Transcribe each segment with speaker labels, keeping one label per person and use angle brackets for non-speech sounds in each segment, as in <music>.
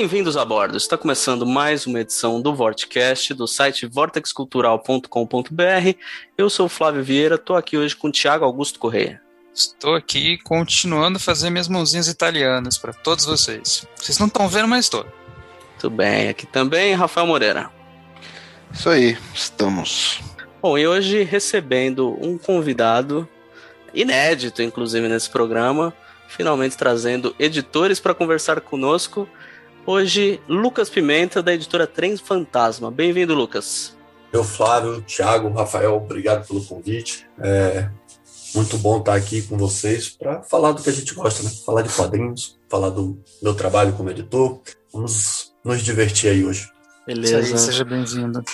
Speaker 1: Bem-vindos a bordo. Está começando mais uma edição do Vortecast do site vortexcultural.com.br. Eu sou o Flávio Vieira, estou aqui hoje com o Thiago Augusto Correia.
Speaker 2: Estou aqui continuando a fazer minhas mãozinhas italianas para todos vocês. Vocês não estão vendo, mas estou.
Speaker 1: Tudo bem, aqui também Rafael Moreira.
Speaker 3: Isso aí, estamos.
Speaker 1: Bom, e hoje recebendo um convidado inédito, inclusive, nesse programa, finalmente trazendo editores para conversar conosco Hoje, Lucas Pimenta, da editora Trem Fantasma. Bem-vindo, Lucas.
Speaker 4: Eu, Flávio, Thiago, Rafael, obrigado pelo convite. É muito bom estar aqui com vocês para falar do que a gente gosta, né? Falar de quadrinhos, falar do meu trabalho como editor. Vamos nos divertir aí hoje.
Speaker 2: Beleza. Aí, seja bem-vindo.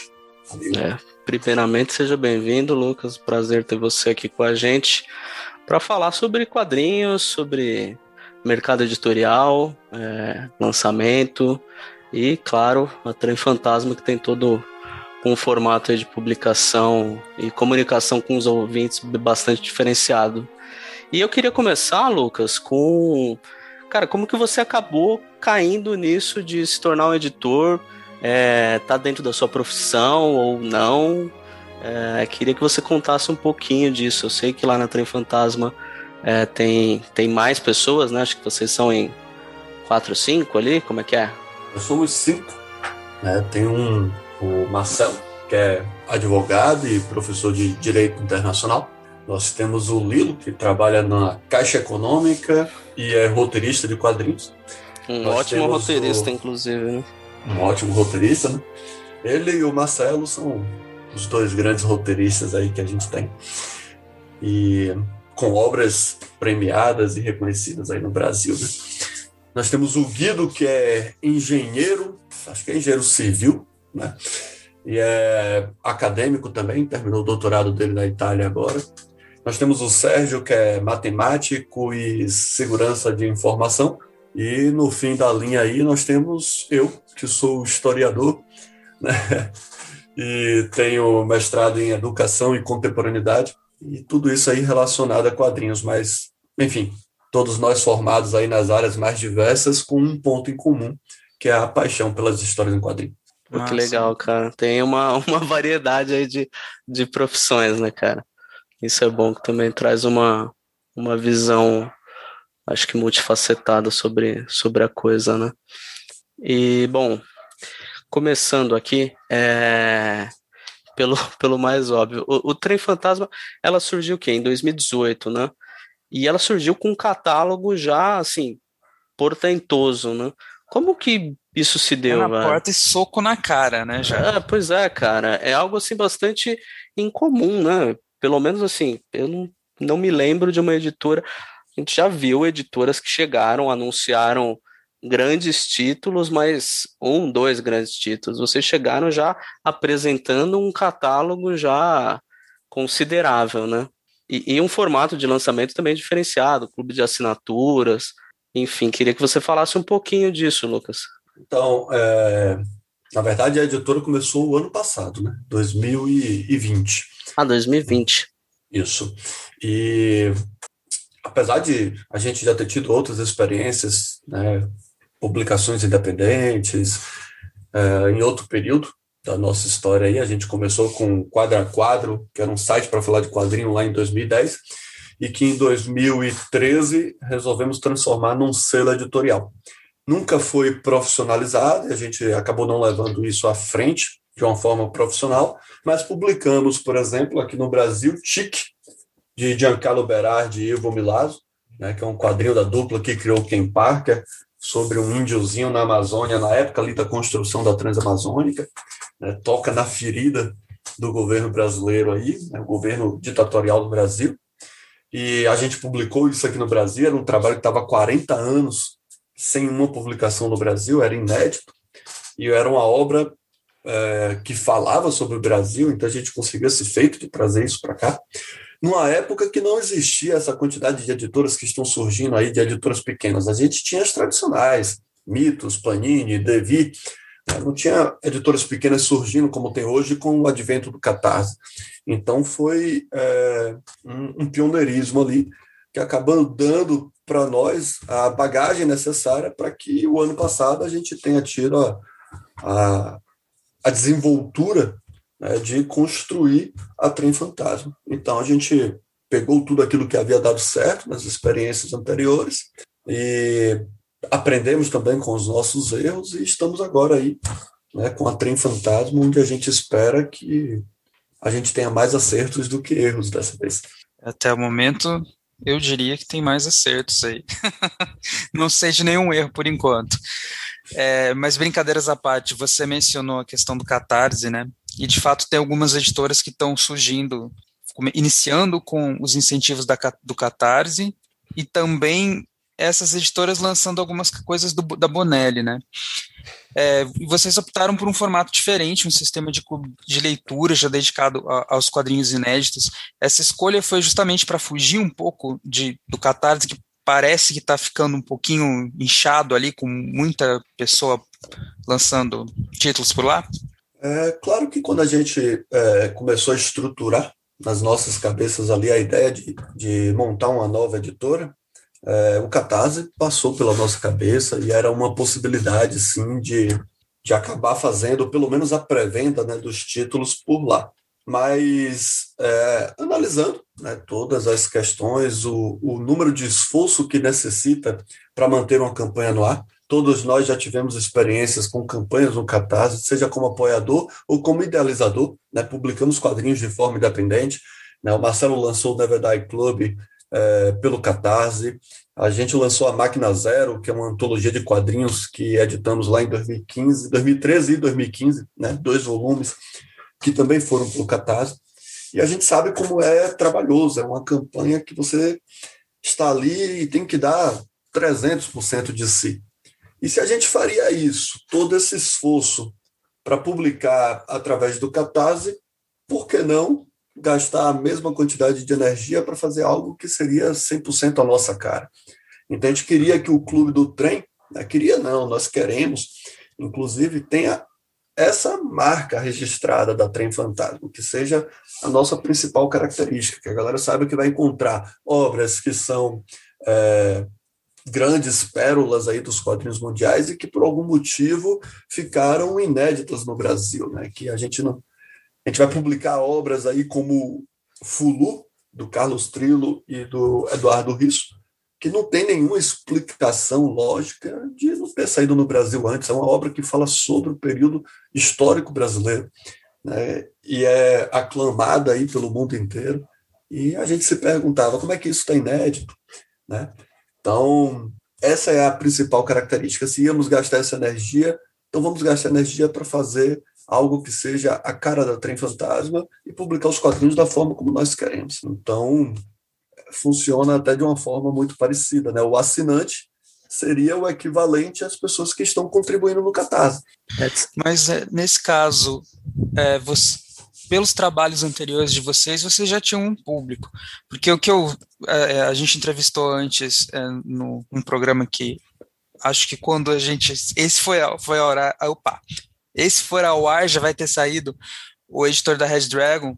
Speaker 1: É, primeiramente, seja bem-vindo, Lucas. Prazer ter você aqui com a gente para falar sobre quadrinhos, sobre mercado editorial, é, lançamento e, claro, a Trem Fantasma que tem todo um formato de publicação e comunicação com os ouvintes bastante diferenciado. E eu queria começar, Lucas, com cara, como que você acabou caindo nisso de se tornar um editor? É, tá dentro da sua profissão ou não? É, queria que você contasse um pouquinho disso. Eu sei que lá na Trem Fantasma é, tem, tem mais pessoas, né? Acho que vocês são em quatro, cinco ali, como é que é?
Speaker 4: Nós somos cinco. Né? Tem um, o Marcelo, que é advogado e professor de Direito Internacional. Nós temos o Lilo, que trabalha na Caixa Econômica e é roteirista de quadrinhos.
Speaker 1: Um Nós ótimo roteirista, o... inclusive, né?
Speaker 4: Um ótimo roteirista, né? Ele e o Marcelo são os dois grandes roteiristas aí que a gente tem. E com obras premiadas e reconhecidas aí no Brasil. Né? Nós temos o Guido, que é engenheiro, acho que é engenheiro civil, né? e é acadêmico também, terminou o doutorado dele na Itália agora. Nós temos o Sérgio, que é matemático e segurança de informação. E no fim da linha aí nós temos eu, que sou historiador, né? <laughs> e tenho mestrado em educação e contemporaneidade e tudo isso aí relacionado a quadrinhos, mas, enfim, todos nós formados aí nas áreas mais diversas com um ponto em comum, que é a paixão pelas histórias em quadrinhos.
Speaker 1: Pô, que legal, cara. Tem uma, <laughs> uma variedade aí de, de profissões, né, cara? Isso é bom que também traz uma, uma visão, acho que multifacetada sobre, sobre a coisa, né? E, bom, começando aqui, é pelo, <laughs> pelo mais óbvio. O, o Trem Fantasma, ela surgiu o quê? Em 2018, né? E ela surgiu com um catálogo já, assim, portentoso, né? Como que isso se deu,
Speaker 2: é na velho? porta e soco na cara, né, já?
Speaker 1: É, pois é, cara. É algo, assim, bastante incomum, né? Pelo menos, assim, eu não, não me lembro de uma editora... A gente já viu editoras que chegaram, anunciaram grandes títulos, mas um, dois grandes títulos. Vocês chegaram já apresentando um catálogo já considerável, né? E, e, um formato de lançamento também diferenciado, clube de assinaturas, enfim, queria que você falasse um pouquinho disso, Lucas.
Speaker 4: Então, é, na verdade, a editora começou o ano passado, né? 2020.
Speaker 1: Ah, 2020.
Speaker 4: Isso. E apesar de a gente já ter tido outras experiências, né, publicações independentes. É, em outro período da nossa história aí, a gente começou com Quadro a Quadro, que era um site para falar de quadrinho lá em 2010, e que em 2013 resolvemos transformar num selo editorial. Nunca foi profissionalizado, a gente acabou não levando isso à frente de uma forma profissional, mas publicamos, por exemplo, aqui no Brasil, Tic, de Giancarlo Berardi e Ivo Milazzo, né, que é um quadrinho da dupla que criou Ken Parker, sobre um índiozinho na Amazônia, na época ali da construção da Transamazônica, né, toca na ferida do governo brasileiro aí, né, o governo ditatorial do Brasil, e a gente publicou isso aqui no Brasil, era um trabalho que estava há 40 anos sem uma publicação no Brasil, era inédito, e era uma obra é, que falava sobre o Brasil, então a gente conseguiu esse feito de trazer isso para cá, numa época que não existia essa quantidade de editoras que estão surgindo aí, de editoras pequenas. A gente tinha as tradicionais, Mitos, Panini, Devi, né? não tinha editoras pequenas surgindo como tem hoje com o advento do Catarse. Então foi é, um, um pioneirismo ali que acabou dando para nós a bagagem necessária para que o ano passado a gente tenha tido a, a, a desenvoltura né, de construir a Trem Fantasma. Então a gente pegou tudo aquilo que havia dado certo nas experiências anteriores e aprendemos também com os nossos erros e estamos agora aí né, com a Trem Fantasma, onde a gente espera que a gente tenha mais acertos do que erros dessa vez.
Speaker 2: Até o momento, eu diria que tem mais acertos aí. <laughs> Não sei de nenhum erro por enquanto. É, mas brincadeiras à parte, você mencionou a questão do Catarse, né? E de fato tem algumas editoras que estão surgindo, iniciando com os incentivos da, do Catarse e também essas editoras lançando algumas coisas do, da Bonelli, né? É, vocês optaram por um formato diferente, um sistema de, de leitura já dedicado a, aos quadrinhos inéditos. Essa escolha foi justamente para fugir um pouco de, do Catarse, que parece que está ficando um pouquinho inchado ali, com muita pessoa lançando títulos por lá?
Speaker 4: É claro que quando a gente é, começou a estruturar nas nossas cabeças ali a ideia de, de montar uma nova editora, é, o Catarse passou pela nossa cabeça e era uma possibilidade, sim, de, de acabar fazendo pelo menos a pré-venda né, dos títulos por lá. Mas é, analisando né, todas as questões, o, o número de esforço que necessita para manter uma campanha no ar, todos nós já tivemos experiências com campanhas no Catarse, seja como apoiador ou como idealizador, né, publicamos quadrinhos de forma independente. Né, o Marcelo lançou o Never Die Club é, pelo Catarse. A gente lançou a Máquina Zero, que é uma antologia de quadrinhos que editamos lá em 2015, 2013 e 2015, né, dois volumes, que também foram pelo Catarse. E a gente sabe como é trabalhoso, é uma campanha que você está ali e tem que dar 300% de si. E se a gente faria isso, todo esse esforço para publicar através do Catarse, por que não gastar a mesma quantidade de energia para fazer algo que seria 100% a nossa cara. Então a gente queria que o clube do trem, né, queria não, nós queremos, inclusive tenha essa marca registrada da Trem Fantasma, que seja a nossa principal característica, que a galera saiba que vai encontrar obras que são é, grandes pérolas aí dos quadrinhos mundiais e que por algum motivo ficaram inéditas no Brasil, né? Que a gente não a gente vai publicar obras aí como Fulu, do Carlos Trilo e do Eduardo Risso, que não tem nenhuma explicação lógica de não ter saído no Brasil antes. É uma obra que fala sobre o período histórico brasileiro, né? e é aclamada aí pelo mundo inteiro. E a gente se perguntava como é que isso está inédito. Né? Então, essa é a principal característica. Se íamos gastar essa energia, então vamos gastar energia para fazer algo que seja a cara da Trem Fantasma e publicar os quadrinhos da forma como nós queremos. Então, funciona até de uma forma muito parecida. Né? O assinante seria o equivalente às pessoas que estão contribuindo no Catarse.
Speaker 2: Mas, é, nesse caso, é, você, pelos trabalhos anteriores de vocês, vocês já tinham um público. Porque o que eu, é, é a gente entrevistou antes é, no um programa que acho que quando a gente esse foi foi a hora opa esse for ao ar, já vai ter saído o editor da Red Dragon,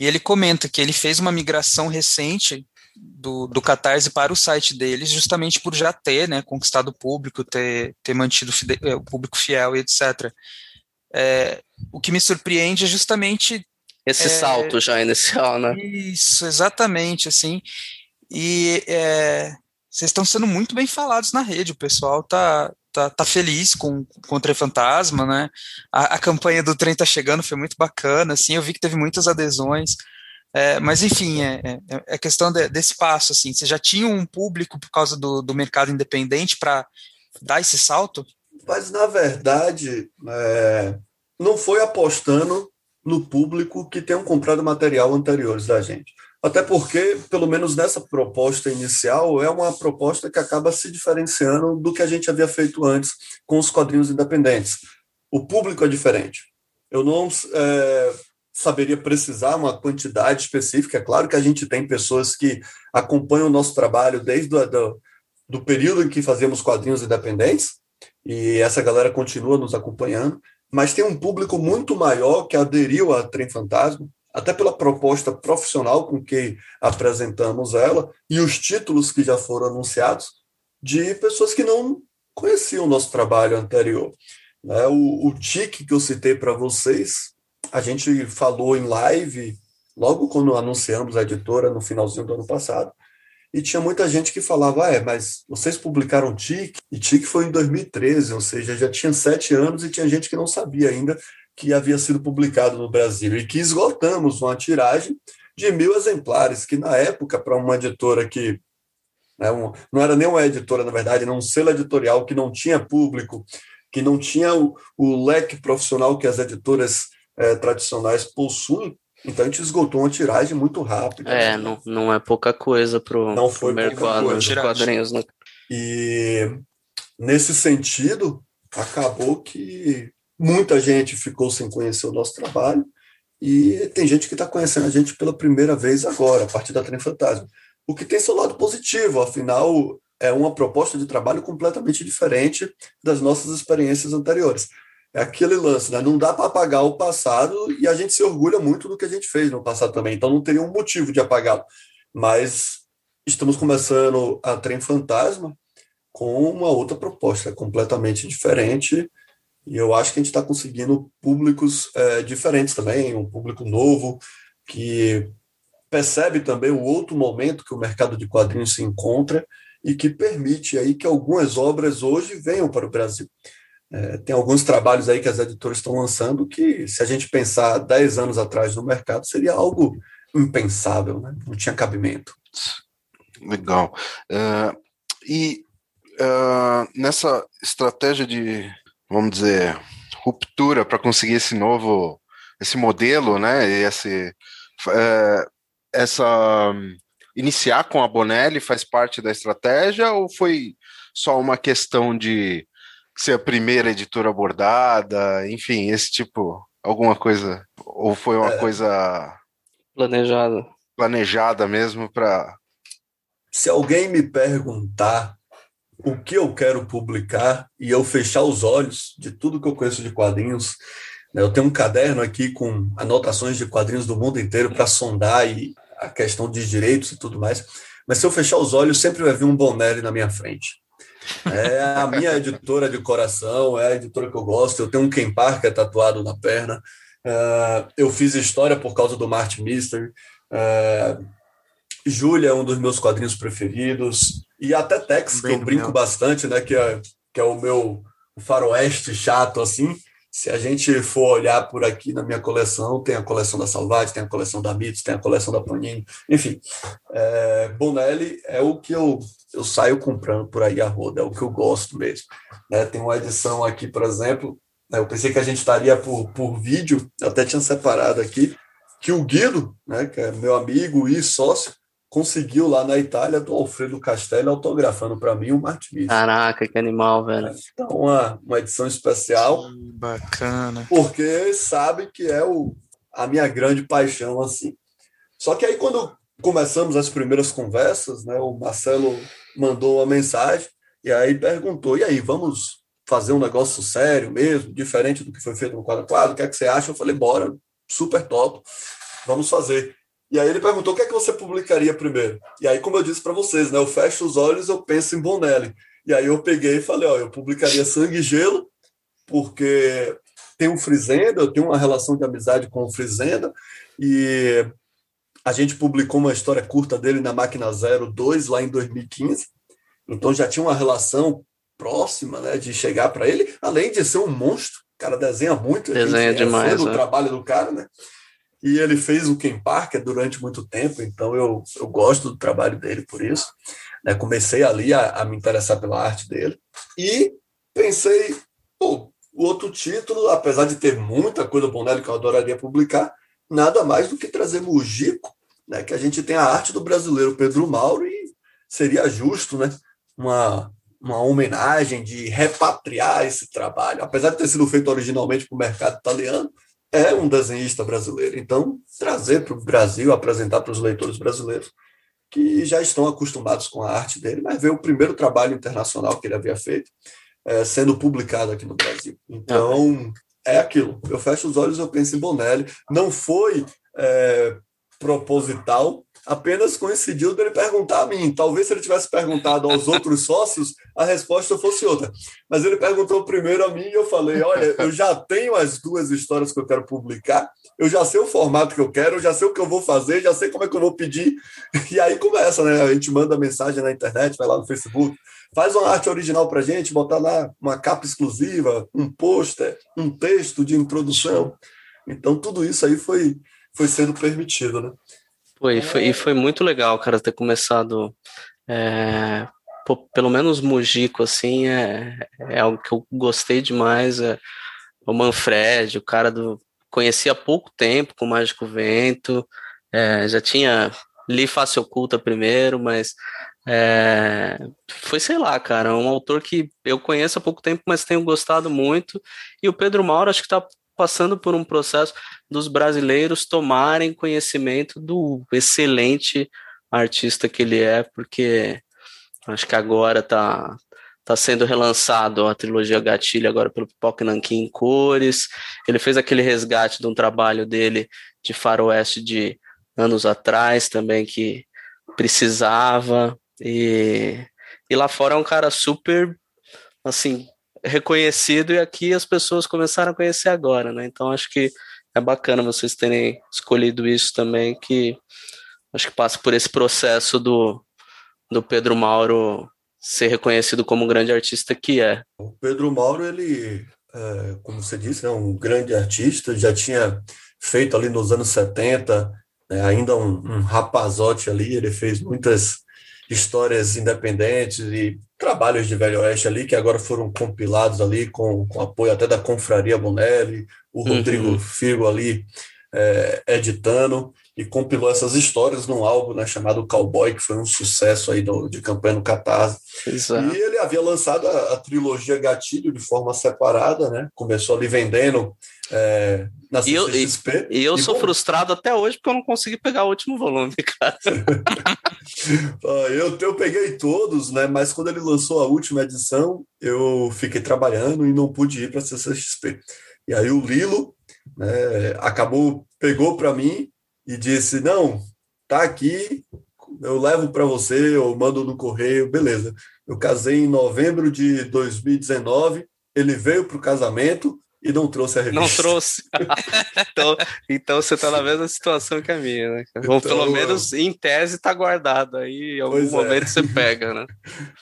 Speaker 2: e ele comenta que ele fez uma migração recente do, do Catarse para o site deles, justamente por já ter né, conquistado o público, ter, ter mantido é, o público fiel e etc. É, o que me surpreende é justamente.
Speaker 1: Esse é, salto já inicial, né?
Speaker 2: Isso, exatamente, assim. E é, vocês estão sendo muito bem falados na rede, o pessoal tá, tá, tá feliz com, com o Trem Fantasma, né? A, a, campanha do trem tá chegando, foi muito bacana, assim, eu vi que teve muitas adesões. É, mas enfim, é, é, é questão de, desse passo, assim, você já tinha um público por causa do, do mercado independente para dar esse salto?
Speaker 4: Mas na verdade, é, não foi apostando no público que tenham comprado material anteriores da gente. Até porque, pelo menos nessa proposta inicial, é uma proposta que acaba se diferenciando do que a gente havia feito antes com os quadrinhos independentes. o público é diferente. Eu não é, saberia precisar uma quantidade específica. É claro que a gente tem pessoas que acompanham o nosso trabalho desde o do, do período em que fazíamos quadrinhos independentes, e essa galera continua nos acompanhando, mas tem um público muito maior que aderiu a Trem Fantasma, até pela proposta profissional com que apresentamos ela e os títulos que já foram anunciados de pessoas que não conheciam o nosso trabalho anterior. Né? O, o tique que eu citei para vocês, a gente falou em live logo quando anunciamos a editora no finalzinho do ano passado, e tinha muita gente que falava, ah, é, mas vocês publicaram TIC, e TIC foi em 2013, ou seja, já tinha sete anos e tinha gente que não sabia ainda que havia sido publicado no Brasil, e que esgotamos uma tiragem de mil exemplares, que na época, para uma editora que né, um, não era nem uma editora, na verdade, não um selo editorial que não tinha público, que não tinha o, o leque profissional que as editoras eh, tradicionais possuem, então a gente esgotou uma tiragem muito rápida.
Speaker 1: É, não, não é pouca coisa para o mercado de quadrinhos. Né?
Speaker 4: E nesse sentido, acabou que muita gente ficou sem conhecer o nosso trabalho e tem gente que está conhecendo a gente pela primeira vez agora, a partir da Trem Fantasma. O que tem seu lado positivo, afinal, é uma proposta de trabalho completamente diferente das nossas experiências anteriores é aquele lance, né? Não dá para apagar o passado e a gente se orgulha muito do que a gente fez no passado também. Então não teria um motivo de apagá-lo. Mas estamos começando a Trem Fantasma com uma outra proposta completamente diferente. E eu acho que a gente está conseguindo públicos é, diferentes também, um público novo que percebe também o outro momento que o mercado de quadrinhos se encontra e que permite aí que algumas obras hoje venham para o Brasil. É, tem alguns trabalhos aí que as editoras estão lançando que, se a gente pensar 10 anos atrás no mercado, seria algo impensável, né? não tinha cabimento.
Speaker 3: Legal. Uh, e uh, nessa estratégia de, vamos dizer, ruptura para conseguir esse novo, esse modelo, né? Esse, uh, essa iniciar com a Bonelli faz parte da estratégia ou foi só uma questão de ser a primeira editora abordada, enfim, esse tipo, alguma coisa, ou foi uma é, coisa
Speaker 1: planejada,
Speaker 3: planejada mesmo para
Speaker 4: Se alguém me perguntar o que eu quero publicar e eu fechar os olhos de tudo que eu conheço de quadrinhos, né, eu tenho um caderno aqui com anotações de quadrinhos do mundo inteiro para sondar e a questão de direitos e tudo mais. Mas se eu fechar os olhos, sempre vai vir um Bonelli na minha frente. É a minha editora de coração, é a editora que eu gosto. Eu tenho um Ken Parker tatuado na perna. Uh, eu fiz história por causa do Martin Mystery. Uh, Júlia é um dos meus quadrinhos preferidos. E até Tex, que eu brinco bastante, né? Que é, que é o meu faroeste chato, assim. Se a gente for olhar por aqui na minha coleção, tem a coleção da Salvati, tem a coleção da Mitos, tem a coleção da Panini, enfim. É, Bonelli é o que eu, eu saio comprando por aí a roda, é o que eu gosto mesmo. Né, tem uma edição aqui, por exemplo, né, eu pensei que a gente estaria por, por vídeo, até tinha separado aqui, que o Guido, né, que é meu amigo e sócio, conseguiu lá na Itália do Alfredo Castelli autografando para mim o Martin
Speaker 1: Caraca, que animal, velho.
Speaker 4: Então, uma, uma edição especial.
Speaker 2: bacana.
Speaker 4: Porque sabe que é o, a minha grande paixão, assim. Só que aí, quando começamos as primeiras conversas, né, o Marcelo mandou uma mensagem e aí perguntou: e aí, vamos fazer um negócio sério mesmo, diferente do que foi feito no quadro quadro? O que é que você acha? Eu falei: bora, super top, vamos fazer. E aí ele perguntou o que é que você publicaria primeiro. E aí, como eu disse para vocês, né, eu fecho os olhos, eu penso em Bonelli. E aí eu peguei e falei, ó, eu publicaria Sangue e Gelo, porque tem um Frizenda, eu tenho uma relação de amizade com o Frizenda, e a gente publicou uma história curta dele na Máquina 02 lá em 2015. Então já tinha uma relação próxima, né, de chegar para ele, além de ser um monstro, o cara desenha muito,
Speaker 1: desenha demais,
Speaker 4: é. o trabalho do cara, né? E ele fez o Ken Parker durante muito tempo, então eu, eu gosto do trabalho dele por isso. Né? Comecei ali a, a, me interessar pela arte dele e pensei, pô, o outro título, apesar de ter muita coisa bom que eu adoraria publicar, nada mais do que trazer Mujico, né? que a gente tem a arte do brasileiro Pedro Mauro e seria justo né? uma, uma homenagem, de repatriar esse trabalho. Apesar de ter sido feito originalmente para o mercado italiano, é um desenhista brasileiro. Então, trazer para o Brasil, apresentar para os leitores brasileiros que já estão acostumados com a arte dele, mas ver o primeiro trabalho internacional que ele havia feito é, sendo publicado aqui no Brasil. Então, é aquilo. Eu fecho os olhos, eu penso em Bonelli. Não foi é, proposital, apenas coincidiu dele perguntar a mim. Talvez se ele tivesse perguntado aos outros sócios, a resposta fosse outra. Mas ele perguntou primeiro a mim e eu falei: olha, eu já tenho as duas histórias que eu quero publicar, eu já sei o formato que eu quero, eu já sei o que eu vou fazer, já sei como é que eu vou pedir. E aí começa, né? A gente manda mensagem na internet, vai lá no Facebook, faz uma arte original para gente, botar lá uma capa exclusiva, um pôster, um texto de introdução. Então, tudo isso aí foi, foi sendo permitido, né?
Speaker 1: Foi, foi, e foi muito legal, cara, ter começado. É, pô, pelo menos Mujico, assim, é, é algo que eu gostei demais. É, o Manfred, o cara do. Conheci há pouco tempo com o Mágico Vento, é, já tinha. Li Face Oculta primeiro, mas é, foi, sei lá, cara, um autor que eu conheço há pouco tempo, mas tenho gostado muito. E o Pedro Mauro, acho que está passando por um processo dos brasileiros tomarem conhecimento do excelente artista que ele é, porque acho que agora está tá sendo relançado a trilogia Gatilho agora pelo Pipoca Nankin em cores. Ele fez aquele resgate de um trabalho dele de faroeste de anos atrás também que precisava e, e lá fora é um cara super assim reconhecido e aqui as pessoas começaram a conhecer agora, né? Então acho que é bacana vocês terem escolhido isso também, que acho que passa por esse processo do, do Pedro Mauro ser reconhecido como um grande artista que é.
Speaker 4: O Pedro Mauro, ele, é, como você disse, é um grande artista, já tinha feito ali nos anos 70, né, ainda um, um rapazote ali, ele fez muitas histórias independentes e trabalhos de Velho Oeste ali, que agora foram compilados ali com, com apoio até da Confraria Bonelli, o uhum. Rodrigo Figo ali é, editando, e compilou essas histórias num álbum né, chamado Cowboy, que foi um sucesso aí do, de campanha no Catarse. Exato. E ele havia lançado a, a, trilogia Gatilho de forma separada, né? Começou ali vendendo é, na
Speaker 1: e eu, e, e eu e, sou bom, frustrado até hoje porque eu não consegui pegar o último volume, <laughs> cara. <laughs>
Speaker 4: eu, eu peguei todos, né? Mas quando ele lançou a última edição, eu fiquei trabalhando e não pude ir para a CCXP. E aí o Lilo né, acabou, pegou para mim e disse: Não, tá aqui, eu levo para você, eu mando no correio, beleza. Eu casei em novembro de 2019, ele veio para o casamento e não trouxe a revista.
Speaker 1: Não trouxe. <laughs> então, então você está na mesma situação que a minha, né? Então, Ou pelo menos em tese está guardado, aí em algum é. momento é. você pega, né?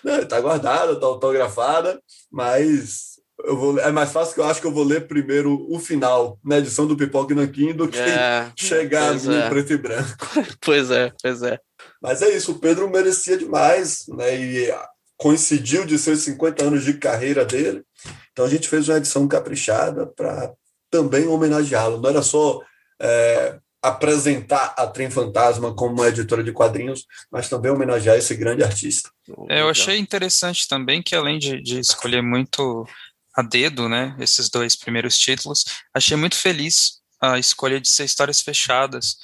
Speaker 1: <laughs>
Speaker 4: Está guardada, está autografada, mas eu vou, é mais fácil que eu acho que eu vou ler primeiro o final, na edição do Pipoca e Nanquim, do que é, chegar no é. preto e branco. <laughs>
Speaker 1: Pois é, pois é.
Speaker 4: Mas é isso, o Pedro merecia demais, né? E coincidiu de ser 50 anos de carreira dele. Então a gente fez uma edição caprichada para também homenageá-lo. Não era só é, apresentar a Trem Fantasma como uma editora de quadrinhos, mas também homenagear esse grande artista.
Speaker 2: É, eu achei interessante também que, além de, de escolher muito a dedo, né, esses dois primeiros títulos. Achei muito feliz a escolha de ser histórias fechadas,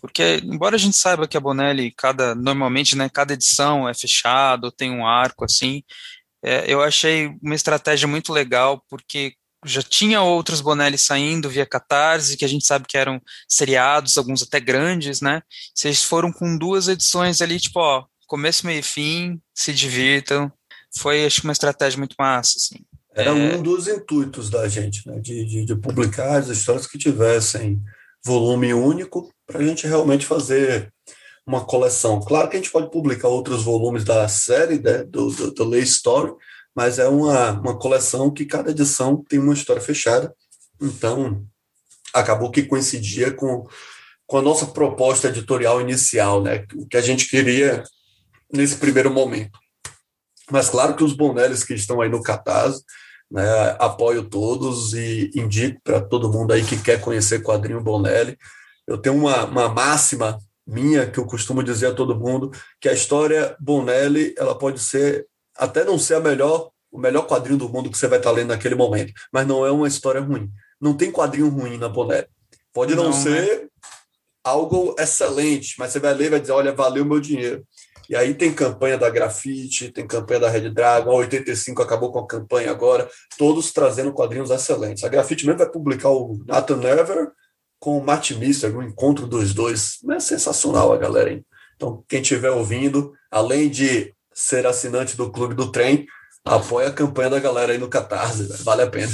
Speaker 2: porque embora a gente saiba que a Bonelli cada normalmente, né, cada edição é fechado, tem um arco assim, é, eu achei uma estratégia muito legal porque já tinha outros Bonelli saindo via Catarse, que a gente sabe que eram seriados, alguns até grandes, né? Vocês foram com duas edições ali, tipo, ó, começo, meio e fim, se divirtam. Foi, acho uma estratégia muito massa, assim.
Speaker 4: Era é... um dos intuitos da gente, né? de, de, de publicar as histórias que tivessem volume único, para a gente realmente fazer uma coleção. Claro que a gente pode publicar outros volumes da série, né, do, do, do Lay Story, mas é uma, uma coleção que cada edição tem uma história fechada. Então, acabou que coincidia com, com a nossa proposta editorial inicial, né? O que a gente queria nesse primeiro momento. Mas claro que os Bonellis que estão aí no Catarse né? Apoio todos e indico para todo mundo aí que quer conhecer quadrinho Bonelli. Eu tenho uma, uma máxima minha que eu costumo dizer a todo mundo que a história Bonelli ela pode ser até não ser a melhor, o melhor quadrinho do mundo que você vai estar lendo naquele momento, mas não é uma história ruim. Não tem quadrinho ruim na Bonelli. Pode não, não ser né? algo excelente, mas você vai ler e vai dizer, olha, valeu meu dinheiro. E aí tem campanha da Grafite, tem campanha da Red Dragon, a 85 acabou com a campanha agora, todos trazendo quadrinhos excelentes. A Grafite mesmo vai publicar o Nathan Never com o Matt Mister, no encontro dos dois. É sensacional a galera, hein? Então, quem estiver ouvindo, além de ser assinante do Clube do Trem, apoia a campanha da galera aí no Catarse, vale a pena.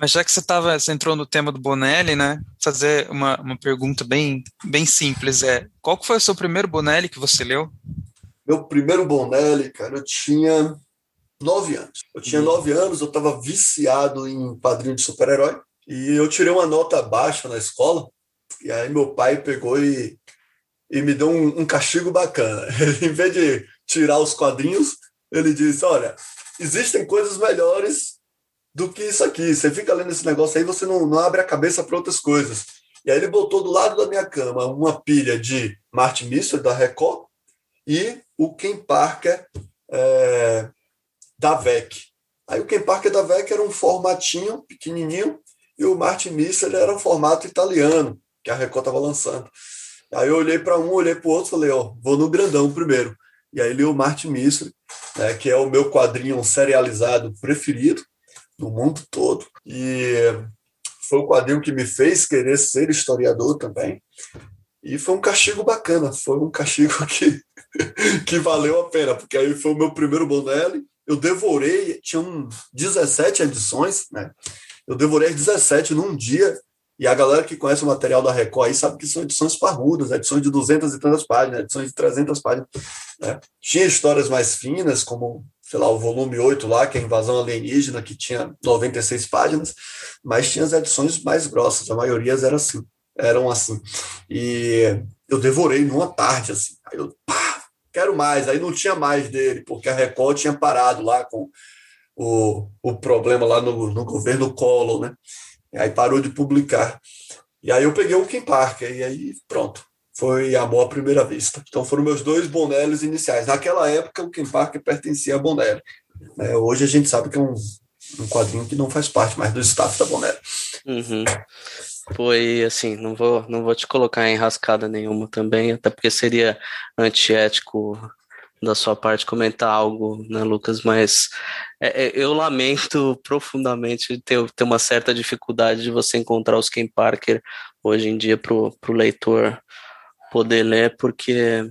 Speaker 2: Mas já que você, tava, você entrou no tema do Bonelli, né? Fazer uma, uma pergunta bem, bem simples é: qual foi o seu primeiro Bonelli que você leu?
Speaker 4: Meu primeiro Bonelli, cara, eu tinha nove anos. Eu tinha uhum. nove anos, eu estava viciado em quadrinho de super-herói. E eu tirei uma nota baixa na escola. E aí meu pai pegou e, e me deu um, um castigo bacana. <laughs> Ele, em vez de tirar os quadrinhos, ele disse: Olha, existem coisas melhores do que isso aqui. Você fica lendo esse negócio aí, você não, não abre a cabeça para outras coisas. E aí ele botou do lado da minha cama uma pilha de Martin Mister, da Record, e o Ken Parker é, da VEC. Aí o Ken Parker da VEC era um formatinho pequenininho e o Martin Mister era um formato italiano, que a Record estava lançando. Aí eu olhei para um, olhei para o outro falei, ó, vou no grandão primeiro. E aí li o Martin Mister, né, que é o meu quadrinho serializado preferido no mundo todo. E foi o quadrinho que me fez querer ser historiador também. E foi um castigo bacana, foi um castigo <laughs> que, <laughs> que valeu a pena, porque aí foi o meu primeiro Bonelli. Eu devorei, tinham 17 edições, né? Eu devorei as 17 num dia. E a galera que conhece o material da Record aí sabe que são edições parrudas, edições de 200 e tantas páginas, edições de 300 páginas. Né? Tinha histórias mais finas, como, sei lá, o volume 8 lá, que é a Invasão Alienígena, que tinha 96 páginas, mas tinha as edições mais grossas, a maioria era assim eram assim. E eu devorei numa tarde, assim. Aí eu, pá, quero mais. Aí não tinha mais dele, porque a Record tinha parado lá com o, o problema lá no, no governo Collor, né? E aí parou de publicar. E aí eu peguei o Kim Parker, e aí pronto. Foi amor à primeira vista. Então foram meus dois Bonellis iniciais. Naquela época, o Kim Parker pertencia a Bonelli. É, hoje a gente sabe que é um, um quadrinho que não faz parte mais do staff da Bonelli.
Speaker 1: Uhum foi assim, não vou, não vou te colocar em rascada nenhuma também, até porque seria antiético da sua parte comentar algo, né, Lucas? Mas é, é, eu lamento <laughs> profundamente ter, ter uma certa dificuldade de você encontrar os Ken Parker hoje em dia para o leitor poder ler, porque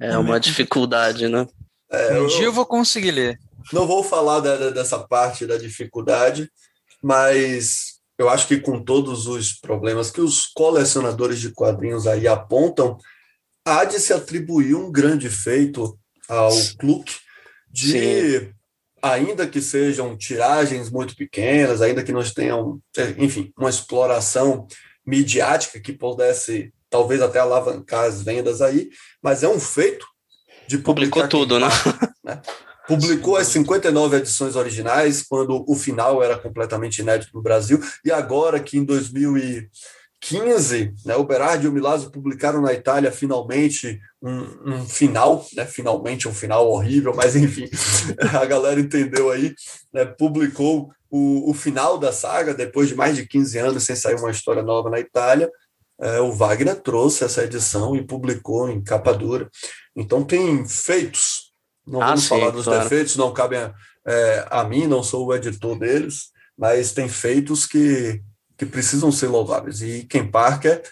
Speaker 1: é uma dificuldade, né?
Speaker 2: É, um dia eu vou conseguir ler.
Speaker 4: Não vou falar da, dessa parte da dificuldade, mas eu acho que com todos os problemas que os colecionadores de quadrinhos aí apontam, há de se atribuir um grande feito ao Kluck de, Sim. ainda que sejam tiragens muito pequenas, ainda que nós tenham, enfim, uma exploração midiática que pudesse talvez até alavancar as vendas aí, mas é um feito de
Speaker 1: publicou tudo, né? <laughs> né?
Speaker 4: Publicou as 59 edições originais, quando o final era completamente inédito no Brasil, e agora que em 2015, né, o Berardi e o Milazzo publicaram na Itália finalmente um, um, final, né, finalmente um final horrível, mas enfim, <laughs> a galera entendeu aí, né, publicou o, o final da saga, depois de mais de 15 anos sem sair uma história nova na Itália, é, o Wagner trouxe essa edição e publicou em capa dura. Então tem feitos não ah, vamos sim, falar dos claro. defeitos, não cabem a, é, a mim, não sou o editor deles, mas tem feitos que, que precisam ser louváveis. E Ken Parker,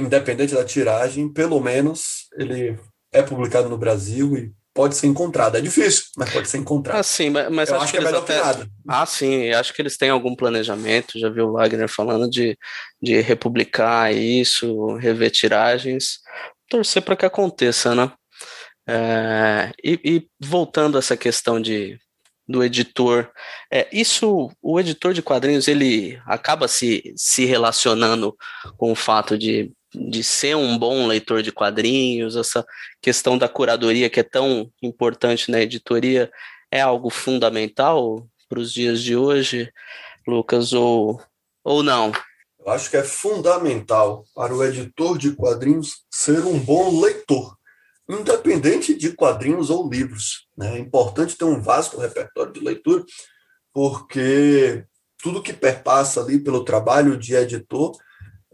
Speaker 4: independente da tiragem, pelo menos ele é publicado no Brasil e pode ser encontrado. É difícil, mas pode ser encontrado.
Speaker 1: Ah, sim, mas, Eu acho, acho que, que é melhor até... que nada. Ah, sim, acho que eles têm algum planejamento. Já vi o Wagner falando de, de republicar isso, rever tiragens. Torcer para que aconteça, né? É, e, e, voltando a essa questão de, do editor, é, isso, o editor de quadrinhos, ele acaba se, se relacionando com o fato de, de ser um bom leitor de quadrinhos, essa questão da curadoria que é tão importante na editoria, é algo fundamental para os dias de hoje, Lucas, ou, ou não?
Speaker 4: Eu acho que é fundamental para o editor de quadrinhos ser um bom leitor independente de quadrinhos ou livros. Né? É importante ter um vasto repertório de leitura, porque tudo que perpassa ali pelo trabalho de editor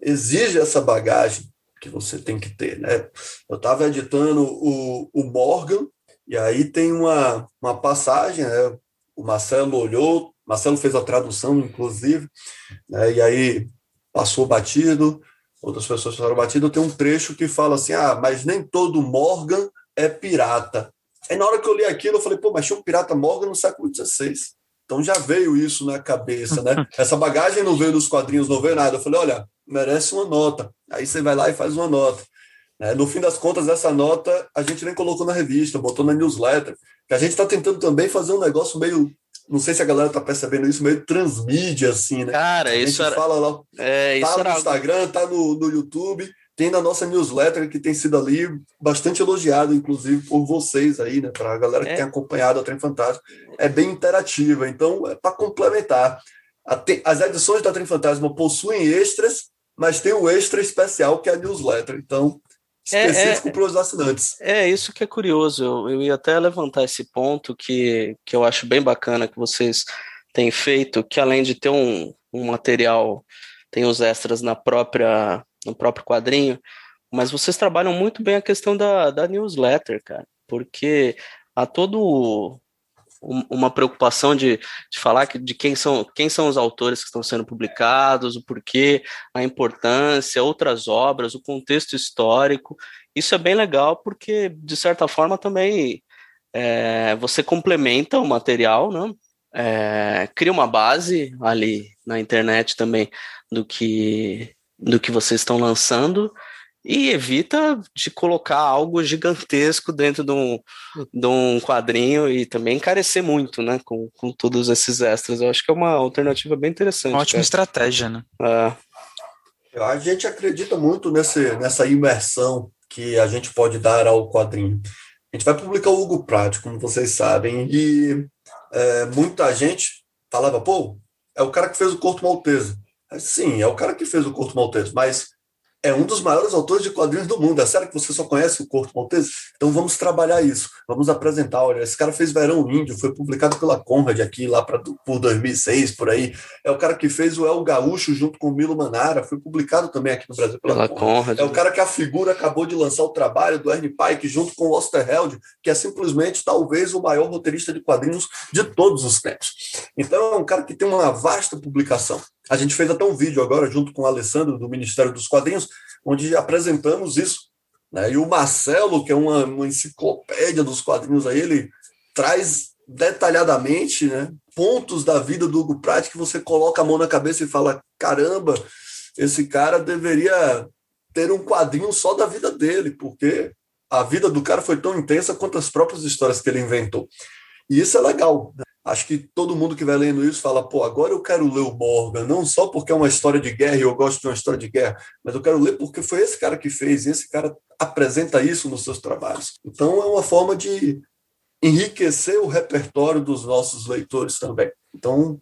Speaker 4: exige essa bagagem que você tem que ter. Né? Eu estava editando o, o Morgan, e aí tem uma, uma passagem, né? o Marcelo olhou, Marcelo fez a tradução, inclusive, né? e aí passou batido, outras pessoas passaram batido, tem um trecho que fala assim, ah, mas nem todo Morgan é pirata. Aí na hora que eu li aquilo, eu falei, pô, mas tinha um pirata Morgan no século XVI. Então já veio isso na cabeça, né? <laughs> Essa bagagem não veio dos quadrinhos, não veio nada. Eu falei, olha, merece uma nota. Aí você vai lá e faz uma nota. É, no fim das contas, essa nota a gente nem colocou na revista, botou na newsletter, que a gente está tentando também fazer um negócio meio não sei se a galera tá percebendo isso, meio transmídia, assim, né?
Speaker 1: Cara, isso
Speaker 4: era... fala lá,
Speaker 1: é,
Speaker 4: tá
Speaker 1: no
Speaker 4: era... Instagram, tá no, no YouTube, tem na nossa newsletter que tem sido ali bastante elogiado, inclusive, por vocês aí, né? Para a galera que é. tem acompanhado a Trem Fantasma. É bem interativa, então é para complementar. As edições da Trem Fantasma possuem extras, mas tem o extra especial que é a newsletter. Então, específico é, é, para os assinantes.
Speaker 1: É, isso que é curioso. Eu, eu ia até levantar esse ponto que, que eu acho bem bacana que vocês têm feito, que além de ter um, um material, tem os extras na própria, no próprio quadrinho, mas vocês trabalham muito bem a questão da, da newsletter, cara, porque há todo uma preocupação de, de falar que, de quem são, quem são os autores que estão sendo publicados, o porquê, a importância, outras obras, o contexto histórico. Isso é bem legal porque, de certa forma, também é, você complementa o material, né? É, cria uma base ali na internet também do que, do que vocês estão lançando e evita de colocar algo gigantesco dentro de um, de um quadrinho e também encarecer muito, né, com, com todos esses extras. Eu acho que é uma alternativa bem interessante.
Speaker 2: Uma ótima cara. estratégia, né?
Speaker 4: É. A gente acredita muito nesse, nessa imersão que a gente pode dar ao quadrinho. A gente vai publicar o Hugo Pratt, como vocês sabem, e é, muita gente falava, pô, é o cara que fez o Corto Maltese. Sim, é o cara que fez o Corto Maltese, mas é um dos maiores autores de quadrinhos do mundo. É sério que você só conhece o Corto Maltese? Então vamos trabalhar isso. Vamos apresentar. Olha, esse cara fez Verão Índio, foi publicado pela Conrad aqui lá pra, por 2006, por aí. É o cara que fez o El Gaúcho junto com o Milo Manara, foi publicado também aqui no Brasil pela, pela Conrad. Conrad. É o cara que a figura acabou de lançar o trabalho do Ernie Pike junto com o Osterheld, que é simplesmente talvez o maior roteirista de quadrinhos de todos os tempos. Então é um cara que tem uma vasta publicação. A gente fez até um vídeo agora, junto com o Alessandro, do Ministério dos Quadrinhos, onde apresentamos isso. Né? E o Marcelo, que é uma, uma enciclopédia dos quadrinhos aí, ele traz detalhadamente né, pontos da vida do Hugo Pratt que você coloca a mão na cabeça e fala: caramba, esse cara deveria ter um quadrinho só da vida dele, porque a vida do cara foi tão intensa quanto as próprias histórias que ele inventou. E isso é legal. Né? Acho que todo mundo que vai lendo isso fala, pô, agora eu quero ler o Morgan, não só porque é uma história de guerra e eu gosto de uma história de guerra, mas eu quero ler porque foi esse cara que fez, e esse cara apresenta isso nos seus trabalhos. Então é uma forma de enriquecer o repertório dos nossos leitores também. Então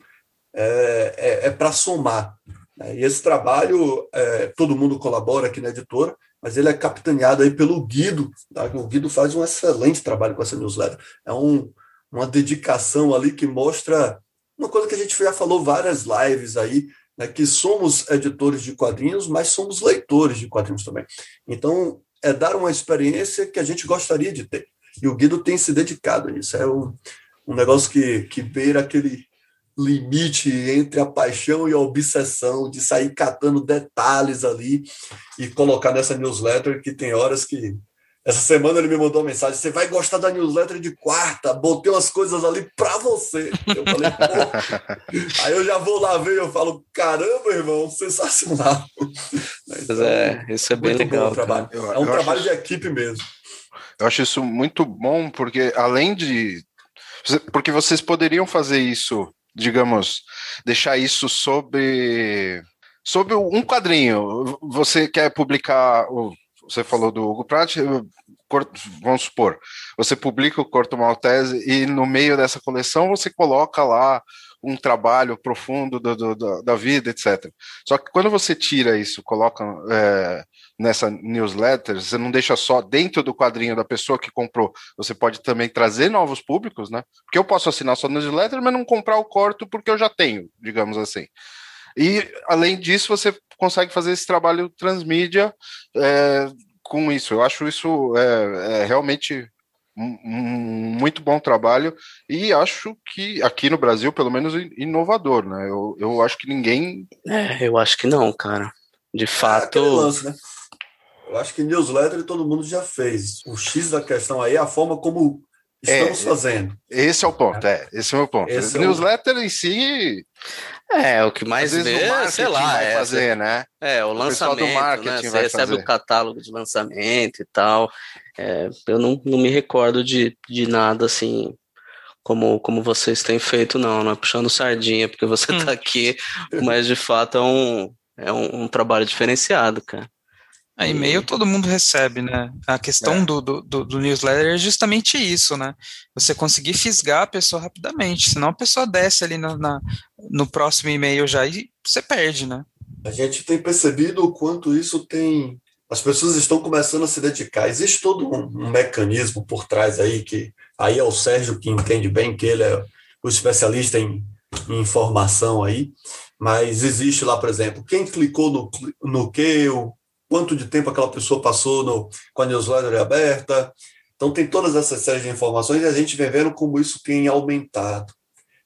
Speaker 4: é, é, é para somar. Né? E esse trabalho, é, todo mundo colabora aqui na editora, mas ele é capitaneado aí pelo Guido. Tá? O Guido faz um excelente trabalho com essa newsletter. É um uma dedicação ali que mostra uma coisa que a gente já falou várias lives aí, né, que somos editores de quadrinhos, mas somos leitores de quadrinhos também. Então, é dar uma experiência que a gente gostaria de ter. E o Guido tem se dedicado a isso. É um, um negócio que, que beira aquele limite entre a paixão e a obsessão de sair catando detalhes ali e colocar nessa newsletter que tem horas que essa semana ele me mandou uma mensagem: você vai gostar da newsletter de quarta, botei umas coisas ali para você. Eu falei, pô. <laughs> Aí eu já vou lá ver e eu falo: caramba, irmão, sensacional.
Speaker 1: Então, é, isso é bem legal.
Speaker 4: Trabalho. Eu, é um trabalho de equipe mesmo.
Speaker 3: Eu acho isso muito bom, porque além de. Porque vocês poderiam fazer isso, digamos, deixar isso sobre. Sobre um quadrinho. Você quer publicar você falou do Hugo Pratt, vamos supor, você publica o Corto Maltese e no meio dessa coleção você coloca lá um trabalho profundo do, do, do, da vida, etc. Só que quando você tira isso, coloca é, nessa newsletter, você não deixa só dentro do quadrinho da pessoa que comprou, você pode também trazer novos públicos, né? Porque eu posso assinar só newsletter, mas não comprar o corto porque eu já tenho, digamos assim. E, além disso, você consegue fazer esse trabalho transmídia é, com isso. Eu acho isso é, é realmente um, muito bom trabalho e acho que aqui no Brasil, pelo menos, inovador, né? Eu, eu acho que ninguém.
Speaker 1: É, eu acho que não, cara. De é fato. É
Speaker 4: lance, né? Eu acho que newsletter todo mundo já fez. O X da questão aí é a forma como estamos é, fazendo.
Speaker 3: Esse é o ponto, é. é esse é o meu ponto. Esse newsletter é o... em si.
Speaker 1: É, o que mais vê, sei lá,
Speaker 3: vai
Speaker 1: é,
Speaker 3: fazer, né?
Speaker 1: É, o, o lançamento, do marketing né? Você recebe fazer. o catálogo de lançamento e tal. É, eu não, não me recordo de, de nada assim como, como vocês têm feito, não, não é puxando sardinha, porque você está hum. aqui, mas de fato é um, é um, um trabalho diferenciado, cara.
Speaker 2: A e-mail todo mundo recebe, né? A questão é. do, do, do, newsletter é justamente isso, né? Você conseguir fisgar a pessoa rapidamente, senão a pessoa desce ali no, na, no próximo e-mail já e você perde, né?
Speaker 4: A gente tem percebido o quanto isso tem. As pessoas estão começando a se dedicar. Existe todo um, um mecanismo por trás aí, que aí é o Sérgio que entende bem, que ele é o especialista em, em informação aí, mas existe lá, por exemplo, quem clicou no, no que, o quanto de tempo aquela pessoa passou no, com a newsletter aberta. Então, tem todas essas séries de informações e a gente vem vendo como isso tem aumentado.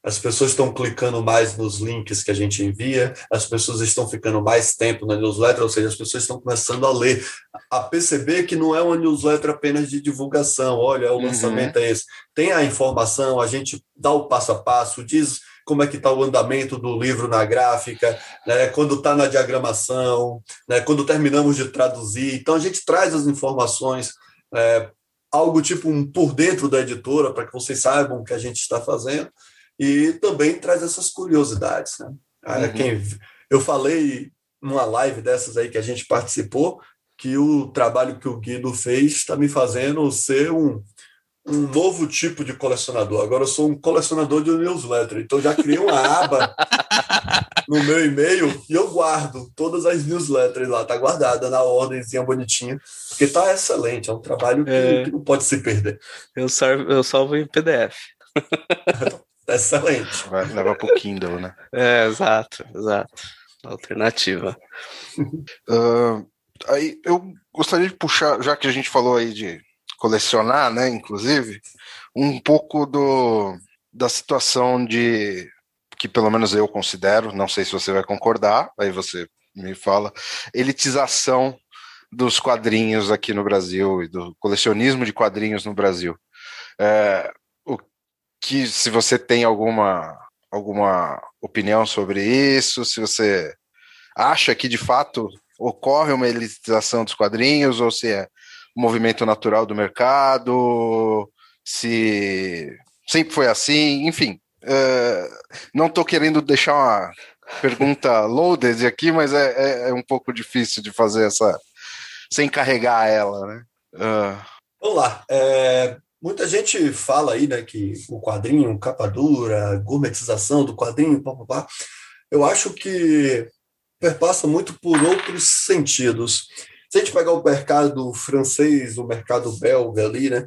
Speaker 4: As pessoas estão clicando mais nos links que a gente envia, as pessoas estão ficando mais tempo na newsletter, ou seja, as pessoas estão começando a ler, a perceber que não é uma newsletter apenas de divulgação. Olha, o uhum. lançamento é esse. Tem a informação, a gente dá o passo a passo, diz como é que está o andamento do livro na gráfica, né, quando está na diagramação, né, quando terminamos de traduzir. Então, a gente traz as informações, é, algo tipo um por dentro da editora, para que vocês saibam o que a gente está fazendo, e também traz essas curiosidades. Né? Uhum. Quem, eu falei numa live dessas aí que a gente participou, que o trabalho que o Guido fez está me fazendo ser um um novo tipo de colecionador. Agora eu sou um colecionador de newsletter. Então já criei uma aba <laughs> no meu e-mail e eu guardo todas as newsletters lá. Tá guardada na ordemzinha bonitinha. Porque tá excelente. É um trabalho que, é... que não pode se perder.
Speaker 1: Eu salvo, eu salvo em PDF. <laughs>
Speaker 4: excelente.
Speaker 3: Vai levar pro Kindle, né?
Speaker 1: É, exato, exato. Alternativa.
Speaker 3: uh, aí eu gostaria de puxar, já que a gente falou aí de colecionar, né, inclusive, um pouco do, da situação de que pelo menos eu considero, não sei se você vai concordar, aí você me fala, elitização dos quadrinhos aqui no Brasil e do colecionismo de quadrinhos no Brasil. É, o que, se você tem alguma alguma opinião sobre isso, se você acha que de fato ocorre uma elitização dos quadrinhos ou se é movimento natural do mercado, se sempre foi assim, enfim. Uh, não estou querendo deixar uma pergunta loaded aqui, mas é, é, é, um pouco difícil de fazer essa sem carregar ela, né?
Speaker 4: Uh. Vamos lá. É, muita gente fala aí, né, que o quadrinho, capa dura, gourmetização do quadrinho, papapá. Eu acho que perpassa muito por outros sentidos. Se a gente pegar o mercado francês, o mercado belga ali, né?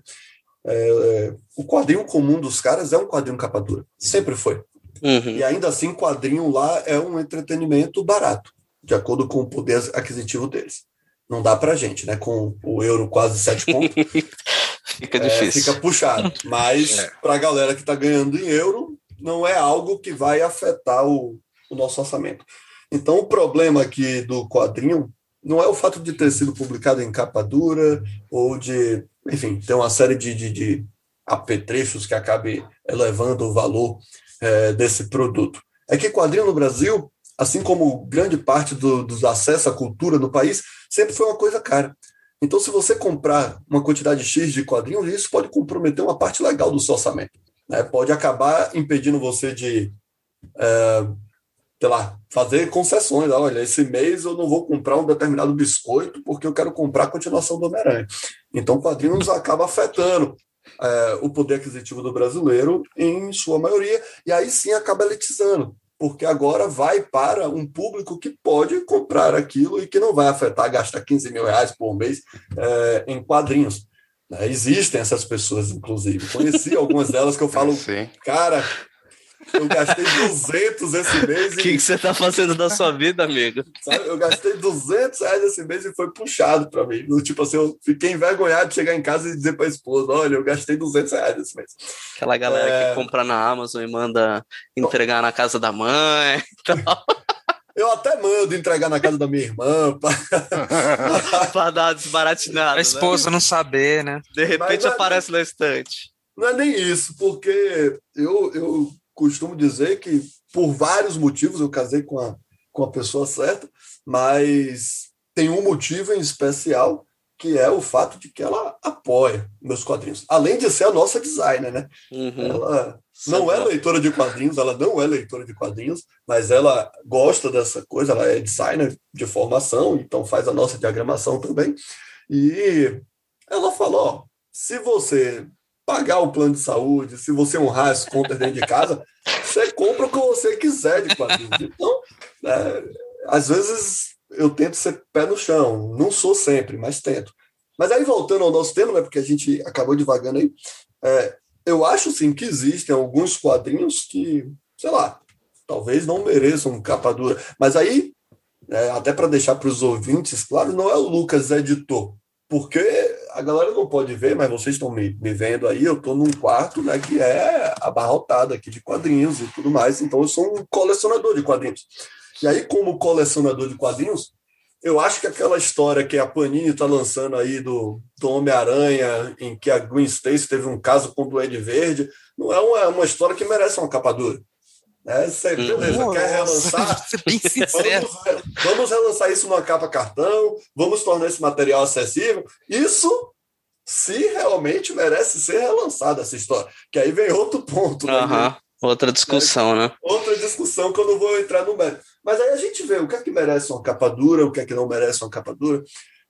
Speaker 4: É, é, o quadrinho comum dos caras é um quadrinho capa dura. Sempre foi. Uhum. E ainda assim, quadrinho lá é um entretenimento barato, de acordo com o poder aquisitivo deles. Não dá pra gente, né? Com o euro quase sete pontos. <laughs>
Speaker 1: fica é, difícil.
Speaker 4: Fica puxado. Mas é. pra galera que tá ganhando em euro, não é algo que vai afetar o, o nosso orçamento. Então, o problema aqui do quadrinho não é o fato de ter sido publicado em capa dura ou de, enfim, ter uma série de, de, de apetrechos que acabe elevando o valor é, desse produto. É que quadrinho no Brasil, assim como grande parte do, dos acessos à cultura no país, sempre foi uma coisa cara. Então, se você comprar uma quantidade X de quadrinhos, isso pode comprometer uma parte legal do seu orçamento. Né? Pode acabar impedindo você de é, sei lá, fazer concessões. Olha, esse mês eu não vou comprar um determinado biscoito porque eu quero comprar a continuação do Homem-Aranha. Então, quadrinhos acaba afetando é, o poder aquisitivo do brasileiro em sua maioria, e aí sim acaba elitizando, porque agora vai para um público que pode comprar aquilo e que não vai afetar gastar 15 mil reais por mês é, em quadrinhos. É, existem essas pessoas, inclusive. Conheci algumas delas que eu falo, cara, eu gastei 200 esse mês.
Speaker 1: O que, que, você está fazendo da sua vida, amigo?
Speaker 4: Sabe, eu gastei 200 reais esse mês e foi puxado para mim. Tipo assim, eu fiquei envergonhado de chegar em casa e dizer para a esposa: olha, eu gastei 200 reais esse mês.
Speaker 1: Aquela galera é... que compra na Amazon e manda entregar na casa da mãe <laughs> e tal.
Speaker 4: Eu até mando entregar na casa da minha irmã.
Speaker 1: para <laughs> dar desbaratinado.
Speaker 2: A esposa né? não saber, né?
Speaker 1: De repente é aparece na estante.
Speaker 4: Não é nem isso, porque eu, eu costumo dizer que, por vários motivos, eu casei com a, com a pessoa certa, mas tem um motivo em especial que é o fato de que ela apoia meus quadrinhos. Além de ser a nossa designer, né? Uhum. Ela não é leitora de quadrinhos, ela não é leitora de quadrinhos, mas ela gosta dessa coisa, ela é designer de formação, então faz a nossa diagramação também. E ela falou: ó, se você pagar o plano de saúde, se você honrar as contas dentro de casa, você compra o que você quiser de quadrinhos. Então, é, às vezes eu tento ser pé no chão, não sou sempre, mas tento. Mas aí voltando ao nosso tema, né, porque a gente acabou devagando aí, é, eu acho sim que existem alguns quadrinhos que, sei lá, talvez não mereçam capa dura, mas aí, é, até para deixar para os ouvintes, claro, não é o Lucas editor, porque a galera não pode ver, mas vocês estão me, me vendo aí, eu estou num quarto né, que é abarrotado aqui de quadrinhos e tudo mais, então eu sou um colecionador de quadrinhos. E aí, como colecionador de quadrinhos, eu acho que aquela história que a Panini está lançando aí do, do Homem-Aranha, em que a Gwen Stacy teve um caso com o Duende Verde, não é uma, uma história que merece uma capa dura. É, você, beleza, quer relançar? <laughs>
Speaker 2: Bem sincero.
Speaker 4: Vamos, vamos relançar isso numa capa cartão, vamos tornar esse material acessível. Isso se realmente merece ser relançada essa história. Que aí vem outro ponto.
Speaker 1: Né? Outra discussão, né?
Speaker 4: Outra discussão que eu não vou entrar no mérito. Mas aí a gente vê o que é que merece uma capa dura, o que é que não merece uma capa dura.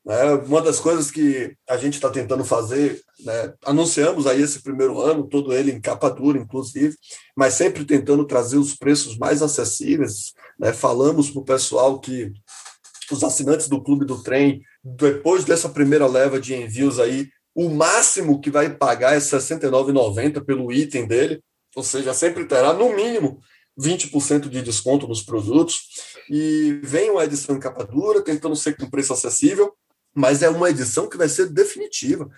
Speaker 4: Né? Uma das coisas que a gente está tentando fazer, né? anunciamos aí esse primeiro ano, todo ele em capa dura, inclusive, mas sempre tentando trazer os preços mais acessíveis. Né? Falamos para o pessoal que os assinantes do Clube do Trem, depois dessa primeira leva de envios aí, o máximo que vai pagar é R$ 69,90 pelo item dele, ou seja, sempre terá no mínimo 20% de desconto nos produtos. E vem uma edição em capa dura, tentando ser com preço acessível, mas é uma edição que vai ser definitiva.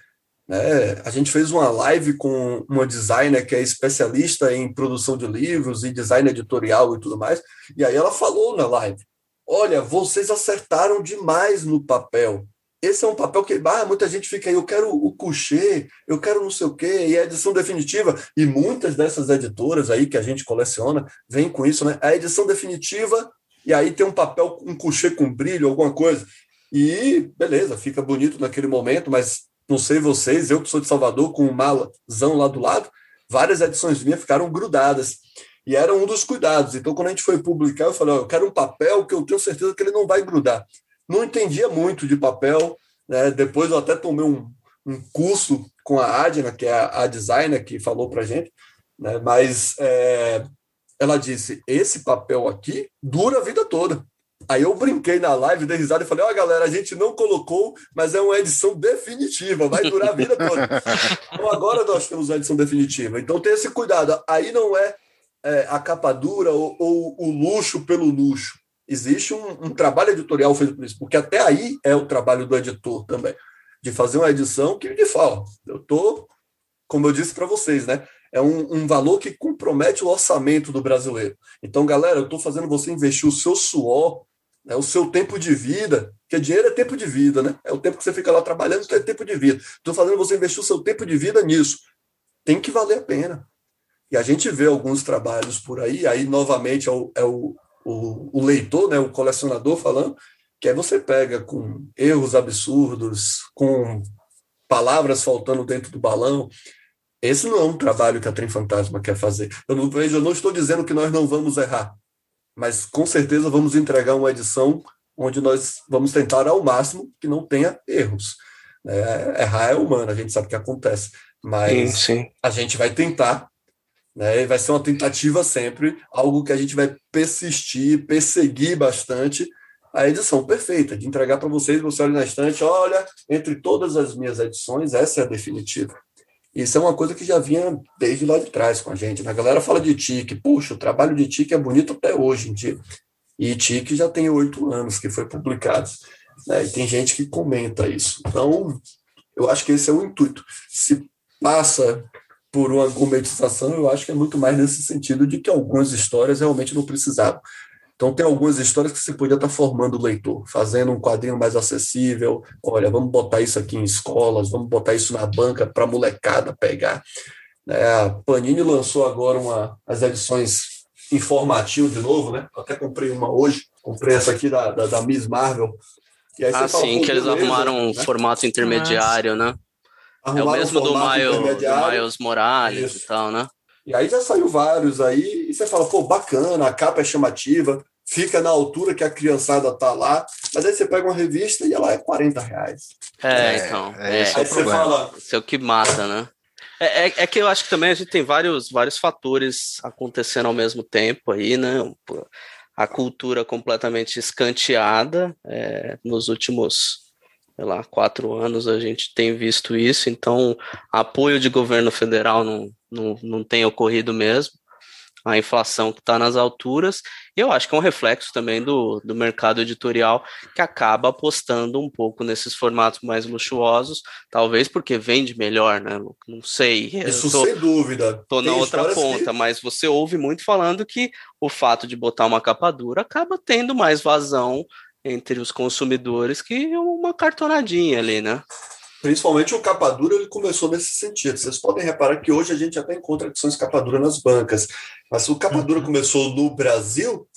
Speaker 4: Né? A gente fez uma live com uma designer que é especialista em produção de livros e design editorial e tudo mais, e aí ela falou na live: Olha, vocês acertaram demais no papel. Esse é um papel que ah, muita gente fica aí, eu quero o coucher, eu quero não sei o quê, e a edição definitiva. E muitas dessas editoras aí que a gente coleciona vêm com isso, né? A edição definitiva, e aí tem um papel, um coucher com brilho, alguma coisa. E beleza, fica bonito naquele momento, mas não sei vocês, eu que sou de Salvador, com um malazão lá do lado, várias edições minhas ficaram grudadas. E era um dos cuidados. Então, quando a gente foi publicar, eu falei: ó, eu quero um papel que eu tenho certeza que ele não vai grudar. Não entendia muito de papel. Né? Depois, eu até tomei um, um curso com a Adna, que é a, a designer que falou para gente. Né? Mas é, ela disse: esse papel aqui dura a vida toda. Aí eu brinquei na live, dei risada e falei: Ó, oh, galera, a gente não colocou, mas é uma edição definitiva, vai durar a vida toda. <laughs> então agora nós temos uma edição definitiva. Então tem esse cuidado. Aí não é, é a capa dura ou, ou, o luxo pelo luxo. Existe um, um trabalho editorial feito por isso, porque até aí é o trabalho do editor também, de fazer uma edição que de fala, eu tô, como eu disse para vocês, né? É um, um, valor que compromete o orçamento do brasileiro. Então, galera, eu estou fazendo você investir o seu suor é o seu tempo de vida, porque dinheiro é tempo de vida, né? É o tempo que você fica lá trabalhando, então é tempo de vida. Estou fazendo você investir o seu tempo de vida nisso. Tem que valer a pena. E a gente vê alguns trabalhos por aí, aí novamente é o, é o, o, o leitor, né, o colecionador falando, que aí você pega com erros absurdos, com palavras faltando dentro do balão. Esse não é um trabalho que a Trem Fantasma quer fazer. Eu não, eu não estou dizendo que nós não vamos errar mas com certeza vamos entregar uma edição onde nós vamos tentar ao máximo que não tenha erros. É, errar é humano, a gente sabe que acontece, Mas
Speaker 1: sim, sim.
Speaker 4: a gente vai tentar, né? Vai ser uma tentativa sempre, algo que a gente vai persistir, perseguir bastante a edição perfeita, de entregar para vocês, você olha na estante, olha, entre todas as minhas edições, essa é a definitiva. Isso é uma coisa que já vinha desde lá de trás com a gente. Né? A galera fala de TIC, puxa, o trabalho de TIC é bonito até hoje em dia. E TIC já tem oito anos que foi publicado. Né? E tem gente que comenta isso. Então, eu acho que esse é o intuito. Se passa por uma gourmetização, eu acho que é muito mais nesse sentido de que algumas histórias realmente não precisavam. Então, tem algumas histórias que você podia estar formando o leitor, fazendo um quadrinho mais acessível. Olha, vamos botar isso aqui em escolas, vamos botar isso na banca para a molecada pegar. É, a Panini lançou agora uma, as edições informativas de novo, né? Eu até comprei uma hoje, comprei essa aqui da, da, da Miss Marvel.
Speaker 1: ah, sim, que eles arrumaram um né? formato intermediário, né? Arrumaram é o mesmo do, Miles, do Miles Morales isso. e tal, né?
Speaker 4: E aí já saiu vários aí, e você fala, pô, bacana, a capa é chamativa, fica na altura que a criançada tá lá, mas aí você pega uma revista e ela é 40 reais.
Speaker 1: É, é então. É, é, aí você fala. Isso é o que mata, né? É, é, é, que eu acho que também a gente tem vários, vários fatores acontecendo ao mesmo tempo aí, né? A cultura completamente escanteada é, nos últimos sei lá, quatro anos a gente tem visto isso, então apoio de governo federal não, não, não tem ocorrido mesmo, a inflação que está nas alturas, e eu acho que é um reflexo também do, do mercado editorial que acaba apostando um pouco nesses formatos mais luxuosos, talvez porque vende melhor, né? Não sei.
Speaker 4: Isso tô, sem dúvida.
Speaker 1: Tô na outra ponta, que... mas você ouve muito falando que o fato de botar uma capa dura acaba tendo mais vazão entre os consumidores que uma cartonadinha ali, né?
Speaker 4: Principalmente o capa dura, ele começou nesse sentido. Vocês podem reparar que hoje a gente até encontra edições capa dura nas bancas, mas o capa dura uhum. começou no Brasil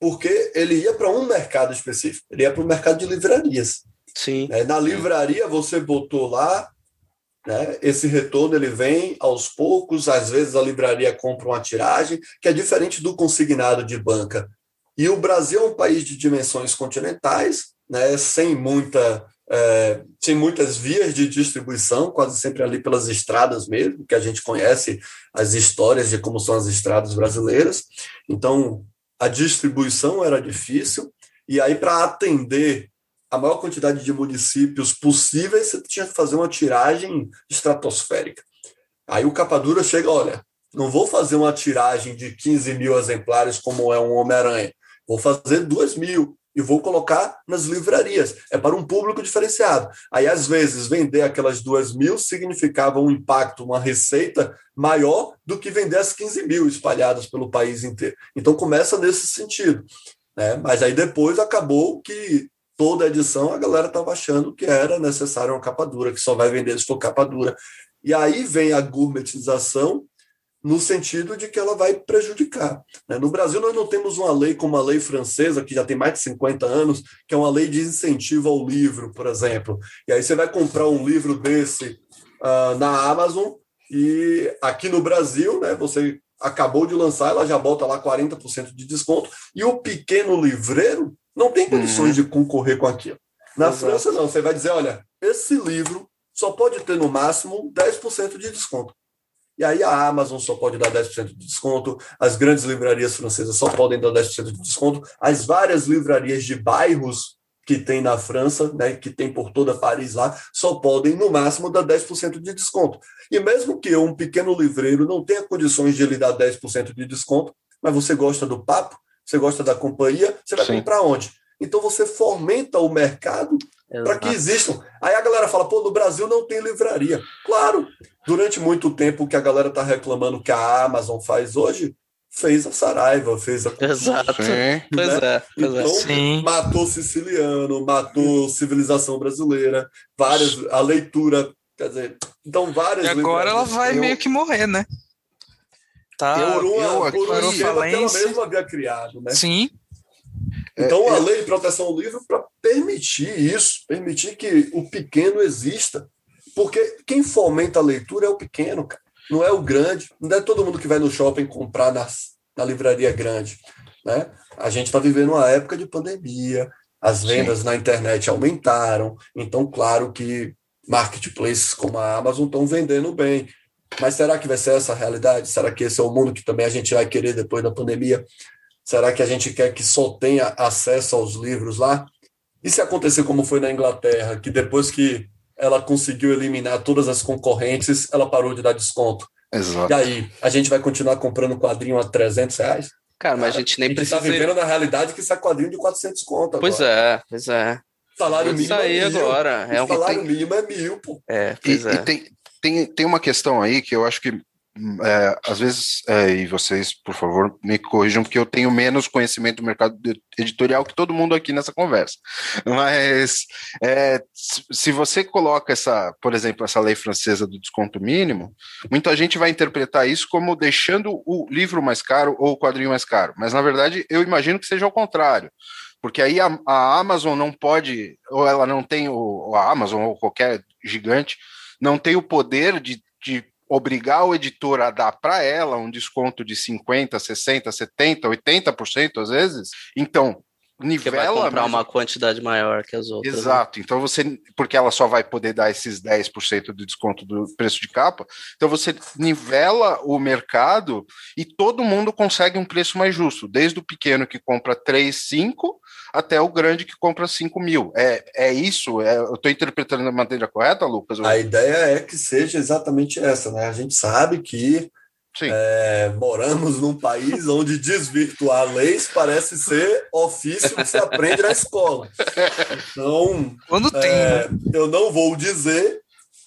Speaker 4: porque ele ia para um mercado específico, ele ia para o mercado de livrarias.
Speaker 1: Sim.
Speaker 4: É, na livraria você botou lá, né, esse retorno ele vem aos poucos, às vezes a livraria compra uma tiragem, que é diferente do consignado de banca. E o Brasil é um país de dimensões continentais, né, sem, muita, é, sem muitas vias de distribuição, quase sempre ali pelas estradas mesmo, que a gente conhece as histórias de como são as estradas brasileiras. Então, a distribuição era difícil, e aí, para atender a maior quantidade de municípios possíveis, você tinha que fazer uma tiragem estratosférica. Aí o Capadura chega, olha, não vou fazer uma tiragem de 15 mil exemplares como é um Homem-Aranha. Vou fazer duas mil e vou colocar nas livrarias. É para um público diferenciado. Aí, às vezes, vender aquelas duas mil significava um impacto, uma receita maior do que vender as 15 mil espalhadas pelo país inteiro. Então, começa nesse sentido. Né? Mas aí depois acabou que toda edição a galera estava achando que era necessário uma capa dura, que só vai vender se for capa dura. E aí vem a gourmetização no sentido de que ela vai prejudicar. Né? No Brasil, nós não temos uma lei como a lei francesa, que já tem mais de 50 anos, que é uma lei de incentivo ao livro, por exemplo. E aí você vai comprar um livro desse uh, na Amazon, e aqui no Brasil, né, você acabou de lançar, ela já bota lá 40% de desconto, e o pequeno livreiro não tem condições uhum. de concorrer com aquilo. Na Exato. França, não. Você vai dizer, olha, esse livro só pode ter no máximo 10% de desconto. E aí a Amazon só pode dar 10% de desconto, as grandes livrarias francesas só podem dar 10% de desconto, as várias livrarias de bairros que tem na França, né, que tem por toda Paris lá, só podem no máximo dar 10% de desconto. E mesmo que um pequeno livreiro não tenha condições de lhe dar 10% de desconto, mas você gosta do papo, você gosta da companhia, você vai Sim. comprar onde? Então você fomenta o mercado para que existam. Aí a galera fala, pô, no Brasil não tem livraria. Claro, durante muito tempo o que a galera está reclamando que a Amazon faz hoje, fez a Saraiva, fez a.
Speaker 1: Exato. Né? Pois é. Pois
Speaker 4: é. então,
Speaker 1: Sim.
Speaker 4: matou siciliano, matou civilização brasileira, várias, a leitura, quer dizer, então várias.
Speaker 2: E agora ela vai eu... meio que morrer, né?
Speaker 4: Tá, por, uma, eu, por um esquema que ela mesma havia criado, né?
Speaker 2: Sim.
Speaker 4: Então, é, a lei de proteção ao livro para permitir isso, permitir que o pequeno exista. Porque quem fomenta a leitura é o pequeno, cara. não é o grande. Não é todo mundo que vai no shopping comprar nas, na livraria grande. Né? A gente está vivendo uma época de pandemia, as vendas Sim. na internet aumentaram, então, claro que marketplaces como a Amazon estão vendendo bem. Mas será que vai ser essa a realidade? Será que esse é o mundo que também a gente vai querer depois da pandemia? Será que a gente quer que só tenha acesso aos livros lá? E se acontecer como foi na Inglaterra, que depois que ela conseguiu eliminar todas as concorrentes, ela parou de dar desconto?
Speaker 3: Exato.
Speaker 4: E aí, a gente vai continuar comprando quadrinho a 300 reais?
Speaker 1: Cara, mas a gente nem
Speaker 4: a gente
Speaker 1: precisa.
Speaker 4: tá vivendo na realidade que sai quadrinho de 400 conto
Speaker 1: Pois
Speaker 4: agora.
Speaker 1: é, pois é.
Speaker 4: Salário
Speaker 1: Isso
Speaker 4: mínimo
Speaker 1: aí
Speaker 4: é mil.
Speaker 1: agora. É
Speaker 4: O
Speaker 1: um...
Speaker 4: salário mínimo é mil, pô.
Speaker 1: É,
Speaker 3: E,
Speaker 1: pois é.
Speaker 3: e tem, tem, tem uma questão aí que eu acho que é, às vezes, é, e vocês, por favor, me corrijam, porque eu tenho menos conhecimento do mercado editorial que todo mundo aqui nessa conversa. Mas é, se você coloca essa, por exemplo, essa lei francesa do desconto mínimo, muita gente vai interpretar isso como deixando o livro mais caro ou o quadrinho mais caro. Mas na verdade, eu imagino que seja o contrário. Porque aí a, a Amazon não pode, ou ela não tem, o, ou a Amazon ou qualquer gigante, não tem o poder de, de obrigar o editor a dar para ela um desconto de 50%, 60%, 70%, 80% às vezes. Então,
Speaker 1: Porque vai
Speaker 3: nivela.
Speaker 1: comprar
Speaker 3: mas-
Speaker 1: uma quantidade maior que as outras. né?
Speaker 3: Exato. Então você, porque ela só vai poder dar esses 10% de desconto do preço de capa, então você nivela o mercado e todo mundo consegue um preço mais justo, desde o pequeno que compra 3, 5, até o grande que compra 5 mil. É, é isso? É, eu estou interpretando da maneira correta, Lucas?
Speaker 4: A ideia é que seja exatamente essa, né? A gente sabe que
Speaker 3: Sim.
Speaker 4: é, moramos num país <laughs> onde desvirtuar leis parece ser ofício que se aprende na escola. Então,
Speaker 2: Quando tem,
Speaker 4: é,
Speaker 2: né?
Speaker 4: eu não vou dizer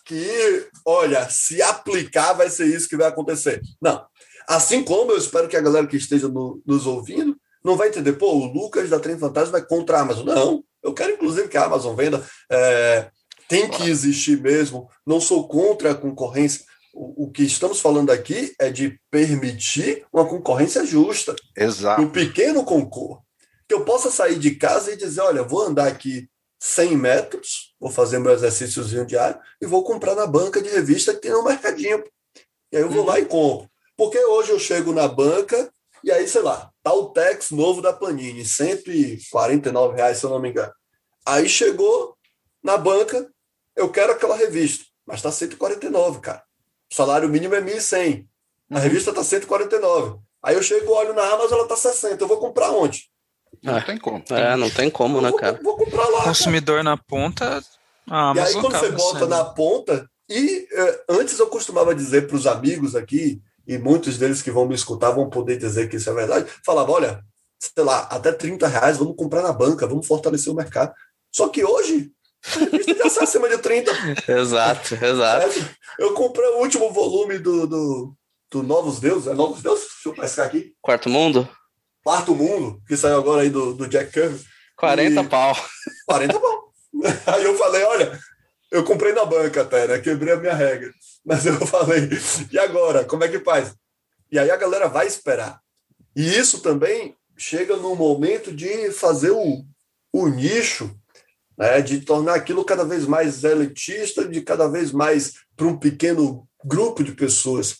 Speaker 4: que, olha, se aplicar vai ser isso que vai acontecer. Não. Assim como eu espero que a galera que esteja no- nos ouvindo não vai entender, pô, o Lucas da Trem Fantasma vai contra a Amazon. Não. Eu quero, inclusive, que a Amazon venda. É, tem que existir mesmo. Não sou contra a concorrência. O, o que estamos falando aqui é de permitir uma concorrência justa
Speaker 3: Exato.
Speaker 4: o pequeno concorra. Que eu possa sair de casa e dizer, olha, vou andar aqui 100 metros, vou fazer meu exercíciozinho diário e vou comprar na banca de revista que tem no mercadinho. E aí eu vou lá e compro. Porque hoje eu chego na banca e aí, sei lá, tá o Tex novo da Panini, 149 reais, se eu não me engano. Aí chegou na banca, eu quero aquela revista, mas tá 149, cara. O salário mínimo é 1.100. A revista tá 149. Aí eu chego, olho na Amazon, ela tá 60. Eu vou comprar onde?
Speaker 3: Não
Speaker 1: É.
Speaker 3: tem como.
Speaker 1: É, não tem como,
Speaker 4: Eu
Speaker 1: né,
Speaker 4: vou,
Speaker 1: cara?
Speaker 4: vou comprar lá. cara.
Speaker 2: consumidor na ponta, a
Speaker 4: E aí, quando você bota
Speaker 2: sendo-
Speaker 4: na ponta, e eh, antes eu costumava dizer para os amigos aqui, e muitos deles que vão me escutar vão poder dizer que isso é verdade, falava: olha, sei lá, até 30 reais, vamos comprar na banca, vamos fortalecer o mercado. Só que hoje, a revista já sai acima de 30. <laughs>
Speaker 1: Exato, exato.
Speaker 4: Eu comprei o último volume do, do, do Novos Deuses, é Novos Deuses? Deixa eu pescar aqui.
Speaker 1: Quarto mundo?
Speaker 4: Quarto Mundo, que saiu agora aí do, do Jack Kirby.
Speaker 1: 40
Speaker 4: E-
Speaker 1: pau.
Speaker 4: 40 pau. <laughs> Aí eu falei, olha, eu comprei na banca até, né? Quebrei a minha regra. <laughs> Mas eu falei, e agora? Como é que faz? E aí a galera vai esperar. E isso também chega no momento de fazer o, o nicho, né? De tornar aquilo cada vez mais elitista, de cada vez mais para um pequeno grupo de pessoas.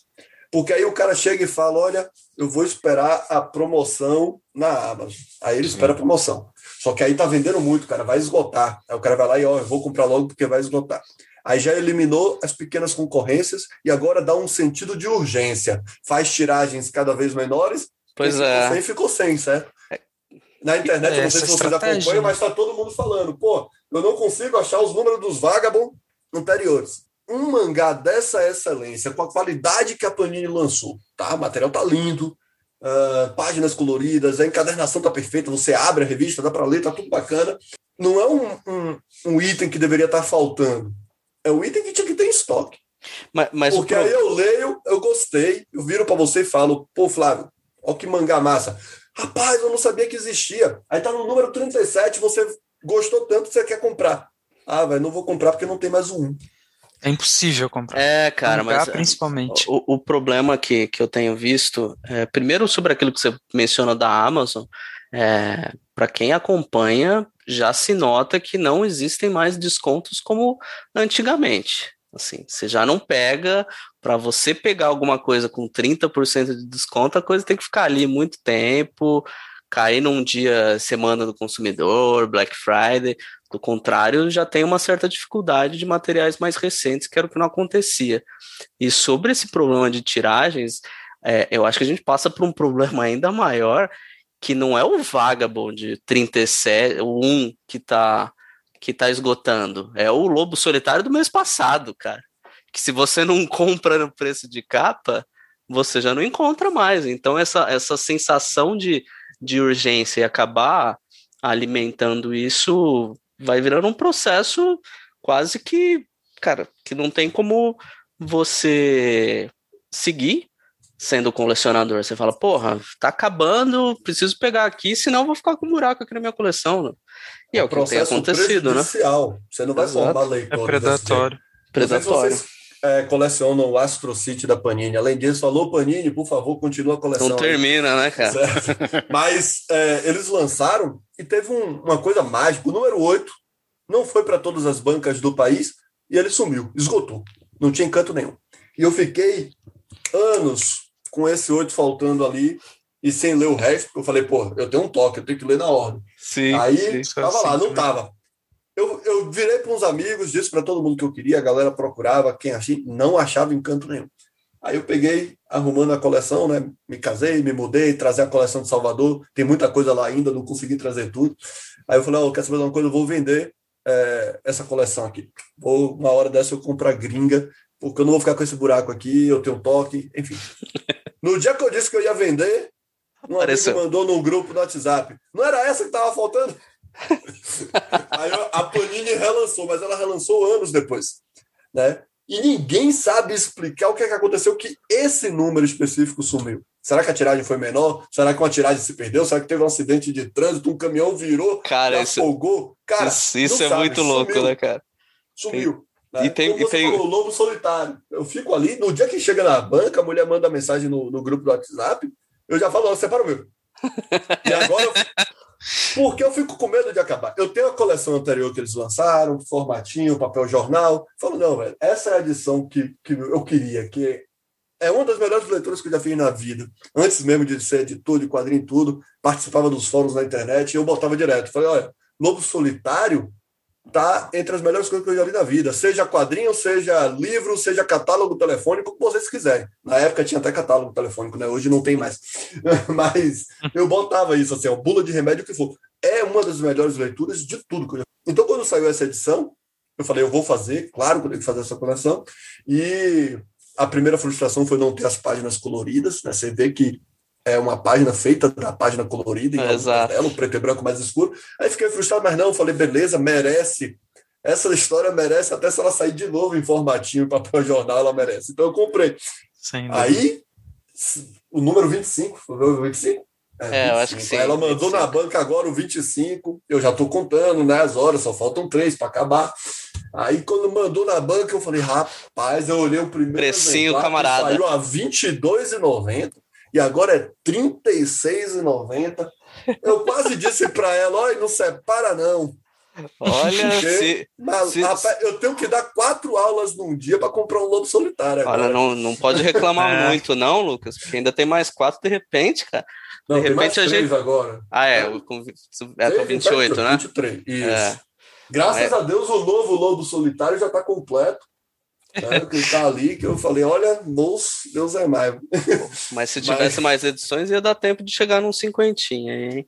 Speaker 4: Porque aí o cara chega e fala, olha, eu vou esperar a promoção na Amazon. Aí ele espera a promoção. Só que aí tá vendendo muito, cara, vai esgotar. Aí o cara vai lá e, ó, eu vou comprar logo porque vai esgotar. Aí já eliminou as pequenas concorrências e agora dá um sentido de urgência. Faz tiragens cada vez menores.
Speaker 1: Pois
Speaker 4: ficou
Speaker 1: é.
Speaker 4: sem ficou sem, certo? Na internet, eu não sei se vocês acompanham,
Speaker 2: né?
Speaker 4: mas tá todo mundo falando, pô, eu não consigo achar os números dos Vagabond anteriores. Um mangá dessa excelência, com a qualidade que a Panini lançou, tá? O material tá lindo, ah, páginas coloridas, a encadernação tá perfeita, você abre a revista, dá para ler, tá tudo bacana. Não é um, um, um item que deveria estar faltando. É um item que tinha que ter em estoque.
Speaker 1: Mas, mas o
Speaker 4: Porque
Speaker 1: pro-
Speaker 4: aí eu leio, eu gostei, eu viro para você e falo, pô, Flávio, ó que mangá massa. Rapaz, eu não sabia que existia. Aí tá no número 37, você gostou tanto que você quer comprar. Ah, velho, não vou comprar porque não tem mais um.
Speaker 2: É impossível comprar.
Speaker 1: É, cara,
Speaker 2: Mangá,
Speaker 1: mas é,
Speaker 2: principalmente.
Speaker 1: o, o problema que, que eu tenho visto, é, primeiro sobre aquilo que você menciona da Amazon, é, para quem acompanha, já se nota que não existem mais descontos como antigamente. Assim, você já não pega, para você pegar alguma coisa com 30% de desconto, a coisa tem que ficar ali muito tempo, cair num dia, semana do consumidor, Black Friday. Do contrário, já tem uma certa dificuldade de materiais mais recentes, que era o que não acontecia. E sobre esse problema de tiragens, é, eu acho que a gente passa por um <laughs> problema ainda maior, que não é o Vagabond 37, o 1 que está que tá esgotando, é o Lobo Solitário do mês passado, cara. Que se você não <laughs> compra no preço de capa, você já não encontra mais. Então, essa, essa sensação de, de urgência e acabar alimentando isso vai virando um processo quase que, cara, que não tem como você seguir sendo colecionador. Você fala, porra, tá acabando, preciso pegar aqui, senão vou ficar com um buraco aqui na minha coleção. Né? E é, é o que tem acontecido, né?
Speaker 4: Você não vai Exato. formar leitor.
Speaker 2: É predatório.
Speaker 1: Predatório
Speaker 4: é, colecionam o Astro City da Panini. Além disso, falou Panini, por favor, continua a coleção.
Speaker 1: Não termina, né, cara?
Speaker 4: Mas é, eles lançaram e teve um, uma coisa mágica. O número 8 não foi para todas as bancas do país e ele sumiu, esgotou. Não tinha encanto nenhum. E eu fiquei anos com esse 8 faltando ali e sem ler o resto, eu falei, pô, eu tenho um toque, eu tenho que ler na ordem.
Speaker 1: Sim,
Speaker 4: Aí
Speaker 1: sim,
Speaker 4: tava lá, não tava. Eu, eu virei para uns amigos, disse para todo mundo que eu queria, a galera procurava, quem achei, não achava encanto nenhum. Aí eu peguei, arrumando a coleção, né? Me casei, me mudei, trazer a coleção de Salvador. Tem muita coisa lá ainda, não consegui trazer tudo. Aí eu falei, oh, quer saber de uma coisa? Eu vou vender é, essa coleção aqui. Vou, uma hora dessa eu compro a gringa, porque eu não vou ficar com esse buraco aqui, eu tenho toque, enfim. <laughs> No dia que eu disse que eu ia vender, um amigo mandou num grupo no WhatsApp. Não era essa que estava faltando? <laughs> Aí a Panini relançou, mas ela relançou anos depois, né? E ninguém sabe explicar o que, é que aconteceu que esse número específico sumiu. Será que a tiragem foi menor? Será que uma tiragem se perdeu? Será que teve um acidente de trânsito? Um caminhão virou,
Speaker 1: cara,
Speaker 4: afogou? Cara,
Speaker 1: isso, isso é sabe, muito louco, sumiu, né, cara?
Speaker 4: Sumiu.
Speaker 1: Tem, né? E tem,
Speaker 4: Como
Speaker 1: e tem...
Speaker 4: falou, o lobo solitário. Eu fico ali, no dia que chega na banca, a mulher manda mensagem no, no grupo do WhatsApp, eu já falo, separa o meu. <laughs> E agora eu, porque eu fico com medo de acabar. Eu tenho a coleção anterior que eles lançaram, formatinho, papel jornal. Falo, não, velho, essa é a edição que, que eu queria, que é uma das melhores leituras que eu já fiz na vida. Antes mesmo de ser editor de quadrinho e tudo, participava dos fóruns na internet e eu botava direto. Falei, olha, Lobo Solitário tá entre as melhores coisas que eu já vi na vida. Seja quadrinho, seja livro, seja catálogo telefônico, o que vocês quiserem. Na época tinha até catálogo telefônico, né? Hoje não tem mais. <laughs> Mas eu botava isso assim, ó, bula de remédio que for. É uma das melhores leituras de tudo que eu já Então, quando saiu essa edição, eu falei, eu vou fazer, claro que eu tenho que fazer essa coleção. E a primeira frustração foi não ter as páginas coloridas, né? Você vê que é uma página feita da página colorida, em
Speaker 1: Exato.
Speaker 4: Tela, preto e branco mais escuro. Aí fiquei frustrado, mas não, falei, beleza, merece. Essa história merece, até se ela sair de novo em formatinho, papel jornal, ela merece. Então eu comprei. Aí, o número 25, foi o 25?
Speaker 1: É, é eu acho que sim. Aí
Speaker 4: ela mandou 25. na banca agora o 25, eu já estou contando, né, as horas, só faltam três para acabar. Aí quando mandou na banca, eu falei, rapaz, eu olhei o primeiro
Speaker 1: Precinho, camarada.
Speaker 4: Saiu a R$ 22,90 e agora é R$ 36,90. Eu quase disse para ela: olha, não separa, não.
Speaker 1: Olha, se,
Speaker 4: Mas, se, rapaz, eu tenho que dar quatro aulas num dia para comprar um lobo solitário.
Speaker 1: Agora. Olha, não, não pode reclamar <laughs> é. muito, não, Lucas, porque ainda tem mais quatro de repente, cara.
Speaker 4: Não,
Speaker 1: de repente
Speaker 4: a gente. agora.
Speaker 1: Ah, é, é. com, é com 28, né?
Speaker 4: 23, isso. É. Graças é. a Deus, o novo lobo solitário já está completo. Né, que está ali, que eu falei, olha, moço, Deus é mais.
Speaker 1: Mas se <laughs> tivesse Mas... mais edições, ia dar tempo de chegar num cinquentinha, hein?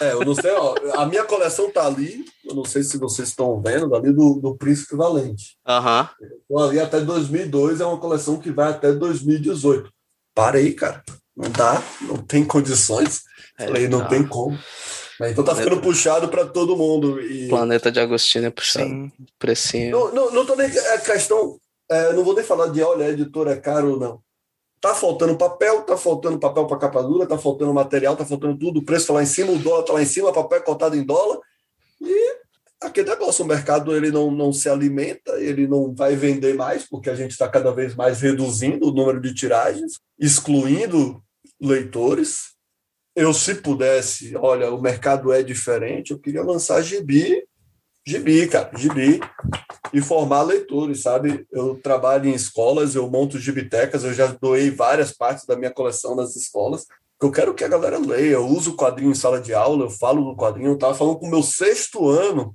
Speaker 4: É, eu não sei, ó, a minha coleção tá ali, eu não sei se vocês estão vendo, ali do, do Príncipe Valente.
Speaker 1: Aham.
Speaker 4: Uhum. ali até 2002, é uma coleção que vai até 2018. Parei, cara, não dá, não tem condições. É, Falei, não, não tem como. Mas então tá Planeta... ficando puxado para todo mundo. E...
Speaker 1: Planeta de Agostinho é puxado. Sim. Precinho.
Speaker 4: Não, não, não tô nem. A questão é, não vou nem falar de, olha, editora é caro ou não. Tá faltando papel, tá faltando papel para capa dura, tá faltando material, tá faltando tudo, o preço tá lá em cima, o dólar tá lá em cima, papel é cotado em dólar. E aquele negócio, o mercado ele não, não se alimenta, ele não vai vender mais, porque a gente está cada vez mais reduzindo o número de tiragens, excluindo leitores. Eu, se pudesse, olha, o mercado é diferente, eu queria lançar gibi Gibi, cara, gibi. E formar leitores, sabe? Eu trabalho em escolas, eu monto gibitecas, eu já doei várias partes da minha coleção nas escolas. Eu quero que a galera leia. Eu uso o quadrinho em sala de aula, eu falo do quadrinho. Eu estava falando com o meu sexto ano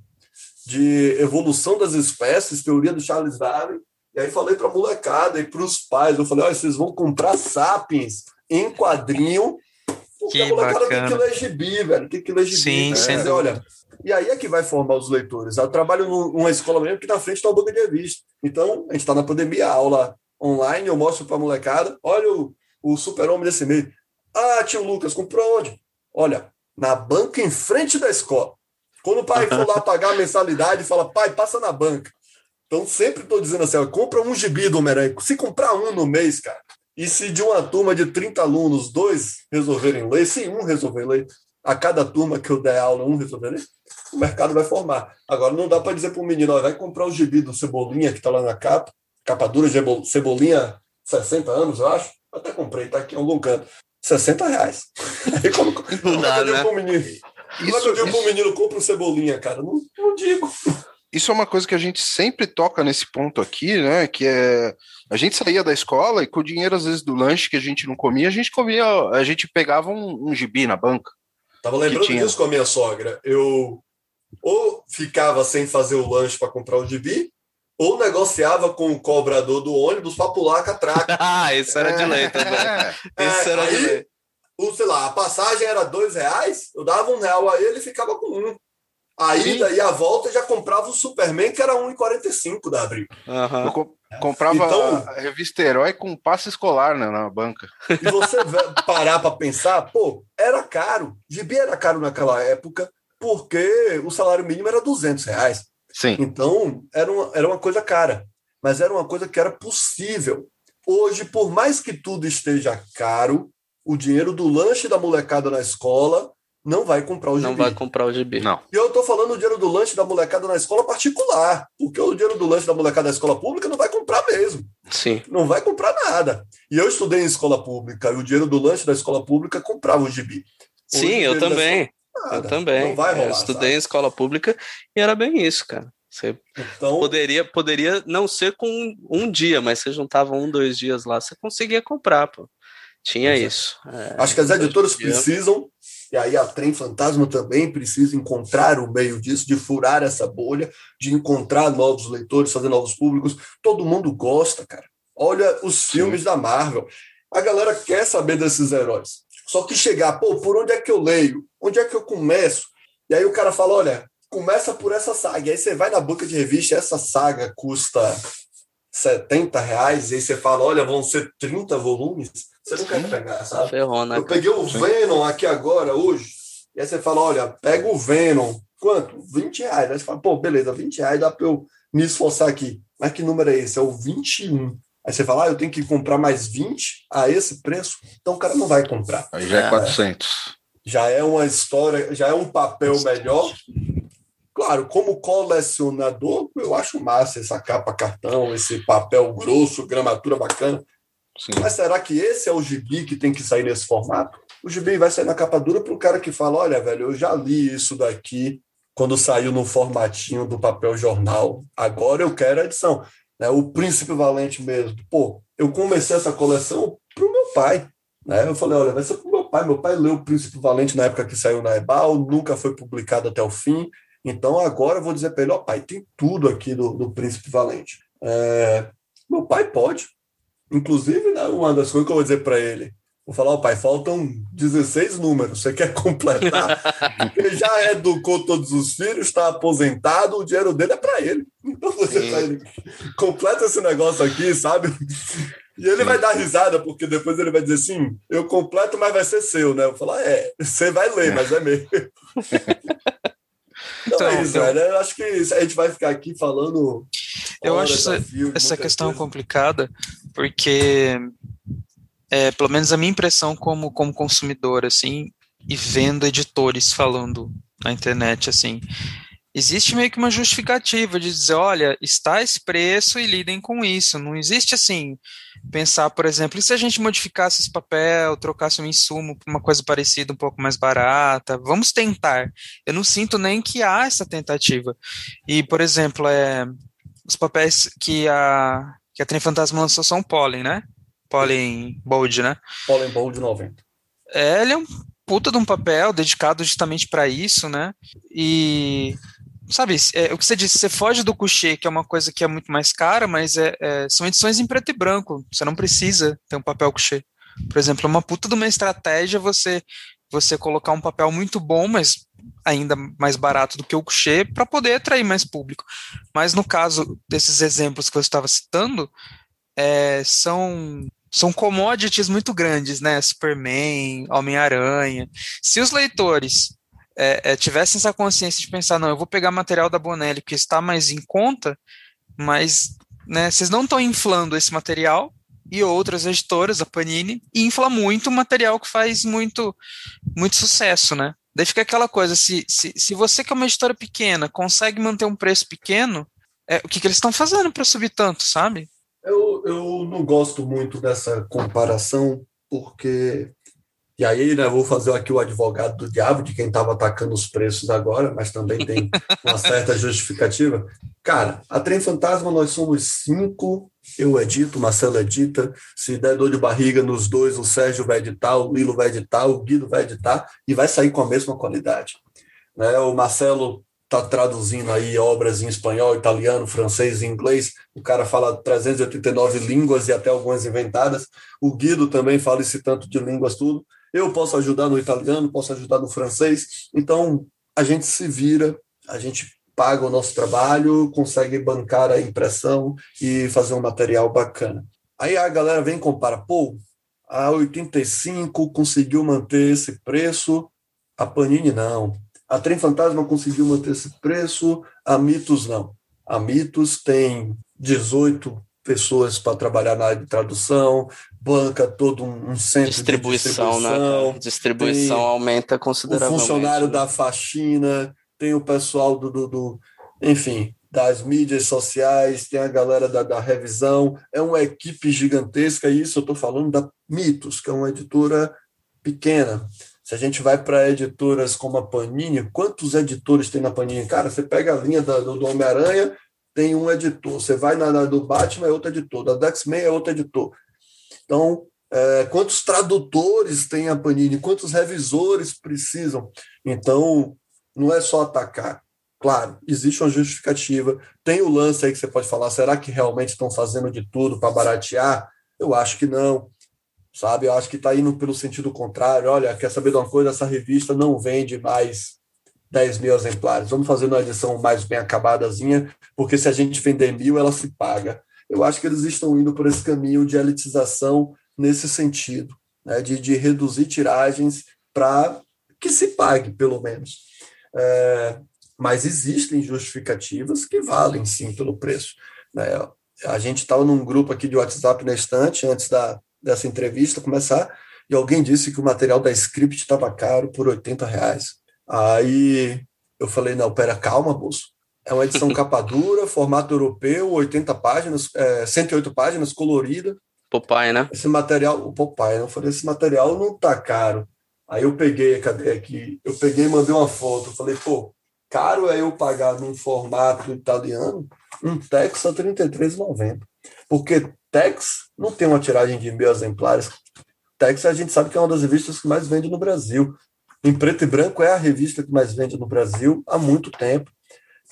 Speaker 4: de evolução das espécies, teoria do Charles Darwin. E aí falei para a molecada e para os pais, eu falei, olha, vocês vão comprar Sapiens em quadrinho, porque
Speaker 2: Que
Speaker 4: molecada
Speaker 2: bacana.
Speaker 4: tem que ler gibi, velho, tem que ler gibi.
Speaker 2: Sim,
Speaker 4: né?
Speaker 2: sem
Speaker 4: Mas,
Speaker 2: dúvida.
Speaker 4: olha, e aí é que vai formar os leitores. Eu trabalho num- numa escola mesmo que na frente está uma banca de revista. Então, a gente está na pandemia, aula online, eu mostro para a molecada, olha o, o super-homem desse mês. Ah, tio Lucas, comprou onde? Olha, na banca em frente da escola. Quando o pai for lá <laughs> pagar a mensalidade, fala, pai, passa na banca. Então, sempre estou dizendo assim, ó, compra um gibi do Homem-Aranha. Se comprar um no mês, cara, e se de uma turma de 30 alunos, dois resolverem ler, se um resolver ler, a cada turma que eu der aula, um resolver ler, o mercado vai formar. Agora, não dá para dizer para o menino, ó, vai comprar o gibi do Cebolinha, que está lá na capa, capa dura, Cebo- Cebolinha, 60 anos, eu acho. Até comprei, tá aqui em algum canto. 60 reais. <laughs> Aí como, como
Speaker 1: dá,
Speaker 4: é que eu digo
Speaker 1: né?
Speaker 4: pro menino? Como é que
Speaker 3: Isso,
Speaker 4: eu digo
Speaker 3: isso,
Speaker 4: menino, compra um Cebolinha, cara? Não, não digo.
Speaker 3: Isso é uma coisa que a gente sempre toca nesse ponto aqui, né? Que é a gente saía da escola e com o dinheiro, às vezes, do lanche que a gente não comia, a gente comia, a gente pegava um, um gibi na banca.
Speaker 4: Tava lembrando
Speaker 3: tinha?
Speaker 4: disso com a minha sogra. Eu ou ficava sem fazer o lanche para comprar o gibi, ou negociava com o cobrador do ônibus para pular a catraca. <laughs>
Speaker 1: ah, isso era de lei também.
Speaker 3: É, <laughs>
Speaker 1: Isso era de
Speaker 4: aí,
Speaker 1: lei.
Speaker 4: o, sei lá, a passagem era dois reais, eu dava um real a ele e ficava com um. A
Speaker 3: Sim.
Speaker 4: ida e a volta já comprava o Superman, que era 1,45 da Abril.
Speaker 3: Eu co- comprava
Speaker 4: Então-
Speaker 3: a revista Herói com passe escolar né, na banca.
Speaker 4: E você parar para pensar, pô, era caro. Gibi era caro naquela época, porque o salário mínimo era 200 reais.
Speaker 3: Sim.
Speaker 4: Então, era uma, era uma coisa cara, mas era uma coisa que era possível. Hoje, por mais que tudo esteja caro, o dinheiro do lanche da molecada na escola não vai comprar o gibi.
Speaker 1: Não vai comprar o gibi.
Speaker 3: Não.
Speaker 4: E eu estou falando do dinheiro do lanche da molecada na escola particular, porque o dinheiro do lanche da molecada na escola pública não vai comprar mesmo,
Speaker 1: Sim.
Speaker 4: não vai comprar nada. E eu estudei em escola pública, e o dinheiro do lanche da escola pública comprava o gibi. Hoje,
Speaker 1: Sim,
Speaker 4: o
Speaker 1: eu
Speaker 4: da
Speaker 1: também.
Speaker 4: escola-
Speaker 1: Eu também.
Speaker 4: Não vai rolar.
Speaker 1: eu estudei
Speaker 4: sabe?
Speaker 1: em escola pública e era bem isso, cara. Você
Speaker 4: Então,
Speaker 1: poderia, poderia não ser com um, um dia, mas você juntava um, dois dias lá, você conseguia comprar, pô. Tinha
Speaker 4: é.
Speaker 1: isso. É,
Speaker 4: Acho que as editoras precisam, e aí a Trem Fantasma também precisa encontrar o meio disso, de furar essa bolha, de encontrar novos leitores, fazer novos públicos. Todo mundo gosta, cara. Olha os filmes da Marvel. A galera quer saber desses heróis. Só que chegar, pô, por onde é que eu leio? Onde é que eu começo? E aí o cara fala, olha, começa por essa saga. E aí você vai na banca de revista, essa saga custa 70 reais, e aí você fala, olha, vão ser 30 volumes. Você não quer pegar, sabe?
Speaker 1: Ferrou, né?
Speaker 4: Eu peguei o Venom aqui agora, hoje, e aí você fala, olha, pega o Venom. Quanto? 20 reais. Aí você fala, pô, beleza, 20 reais dá pra eu me esforçar aqui. Mas que número é esse? É o 21. Aí você fala, ah, eu tenho que comprar mais 20 a esse preço? Então o cara não vai comprar.
Speaker 3: Aí já é
Speaker 1: É.
Speaker 3: 400.
Speaker 4: Já é uma história, já é um papel melhor. Claro, como colecionador, eu acho massa essa capa cartão, esse papel grosso, gramatura bacana.
Speaker 3: Sim.
Speaker 4: Mas será que esse é o gibi que tem que sair nesse formato? O gibi vai sair na capa dura para o cara que fala: olha, velho, eu já li isso daqui quando saiu no formatinho do papel jornal. Agora eu quero a edição. Né? O Príncipe Valente mesmo. Pô, eu comecei essa coleção pro meu pai. Né? Eu falei: olha, vai ser pro meu pai. Meu pai leu o Príncipe Valente na época que saiu na Ebal, nunca foi publicado até o fim. Então agora eu vou dizer para ele: ó, pai, tem tudo aqui do, do Príncipe Valente. É, meu pai pode. Inclusive, né, uma das coisas que eu vou dizer para ele, vou falar, ó, pai, faltam 16 números, você quer completar? <laughs> ele já educou todos os filhos, está aposentado, o dinheiro dele é para ele. Então você tá ele, completa esse negócio aqui, sabe? E ele vai dar risada, porque depois ele vai dizer assim: eu completo, mas vai ser seu, né? Eu falo, é, você vai ler, mas é meu. <laughs> Então,
Speaker 2: Então,
Speaker 4: é isso,
Speaker 2: eu-
Speaker 4: velho. Eu acho que a gente vai ficar aqui falando.
Speaker 2: Eu acho essa-
Speaker 4: fio
Speaker 2: essa questão
Speaker 4: coisa.
Speaker 2: complicada, porque é, pelo menos a minha impressão como, como consumidor, assim, e vendo editores falando na internet, assim, existe meio que uma justificativa de dizer, olha, está esse preço e lidem com isso. Não existe assim, pensar, por exemplo, e se a gente modificasse esse papel, trocasse um insumo para uma coisa parecida, um pouco mais barata? Vamos tentar. Eu não sinto nem que há essa tentativa. E, por exemplo, é, os papéis que a, que a Trem Fantasma lançou são Pollen, né? Pollen Bold, né?
Speaker 4: Pollen Ball de 90.
Speaker 2: É, ele é um puta de um papel dedicado justamente para isso, né? E sabe, é, o que você disse, você foge do coucher, que é uma coisa que é muito mais cara, mas é, é, são edições em preto e branco, você não precisa ter um papel coucher. Por exemplo, é uma puta de uma estratégia você você colocar um papel muito bom, mas ainda mais barato do que o coucher, para poder atrair mais público. Mas no caso desses exemplos que você estava citando, é, são são commodities muito grandes, né? Superman, Homem-Aranha. Se os leitores é, é, tivessem essa consciência de pensar, não, eu vou pegar material da Bonelli que está mais em conta, mas né, vocês não estão inflando esse material e outras editoras, a Panini, infla muito o material que faz muito, muito sucesso, né? Daí fica aquela coisa, se, se, se você que é uma editora pequena consegue manter um preço pequeno, é, o que, que eles estão fazendo para subir tanto, sabe?
Speaker 4: Eu, eu não gosto muito dessa comparação, porque e aí, né, vou fazer aqui o advogado do diabo, de quem estava atacando os preços agora, mas também tem uma certa justificativa. Cara, a Trem Fantasma nós somos cinco, eu edito, Marcelo edita, se der dor de barriga nos dois, o Sérgio vai editar, o Lilo vai editar, o Guido vai editar, e vai sair com a mesma qualidade. Né? O Marcelo está traduzindo aí obras em espanhol, italiano, francês e inglês. O cara fala 389 línguas e até algumas inventadas. O Guido também fala esse tanto de línguas tudo. Eu posso ajudar no italiano, posso ajudar no francês. Então, a gente se vira, a gente paga o nosso trabalho, consegue bancar a impressão e fazer um material bacana. Aí a galera vem e compara, pô, a 85 conseguiu manter esse preço, a Panini não. A Trem Fantasma conseguiu manter esse preço, a Mitos não. A Mitos tem 18 pessoas para trabalhar na área de tradução, banca todo um, centro
Speaker 1: distribuição,
Speaker 4: de distribuição.
Speaker 1: Né? Distribuição aumenta consideravelmente.
Speaker 4: O funcionário
Speaker 1: né?
Speaker 4: da faxina, tem o pessoal do, do, do, enfim, das mídias sociais, tem a galera da, da revisão, é uma equipe gigantesca, e isso eu estou falando da Mitos, que é uma editora pequena. Se a gente vai para editoras como a Panini, quantos editores tem na Panini? Cara, você pega a linha da, do, do Homem-Aranha, tem um editor. Você vai na, na, do Batman, é outro editor. Da X-Men é outro editor. Então, é, quantos tradutores tem a Panini? Quantos revisores precisam? Então, não é só atacar. Claro, existe uma justificativa. Tem o lance aí que você pode falar: será que realmente estão fazendo de tudo para baratear? Eu acho que não. Sabe, eu acho que está indo pelo sentido contrário. Olha, quer saber de uma coisa? Essa revista não vende mais 10 mil exemplares. Vamos fazer uma edição mais bem acabadazinha, porque se a gente vender mil, ela se paga. Eu acho que eles estão indo por esse caminho de elitização nesse sentido, né, de, de reduzir tiragens para que se pague, pelo menos. É, mas existem justificativas que valem sim pelo preço. Né? A gente estava num grupo aqui de WhatsApp na estante, antes da, dessa entrevista começar, e alguém disse que o material da script estava caro por 80 reais. Aí eu falei, não, pera, calma, moço. É uma edição <laughs> capa dura, formato europeu, 80 páginas, é, 108 páginas, colorida.
Speaker 1: Popeye, né?
Speaker 4: Esse material, o Popeye, eu falei, esse material não tá caro. Aí eu peguei, cadê aqui? Eu peguei e mandei uma foto. falei, pô, caro é eu pagar num formato italiano um Tex a R$ 33,90. Porque Tex não tem uma tiragem de mil exemplares. Tex a gente sabe que é uma das revistas que mais vende no Brasil. Em preto e branco é a revista que mais vende no Brasil há muito tempo.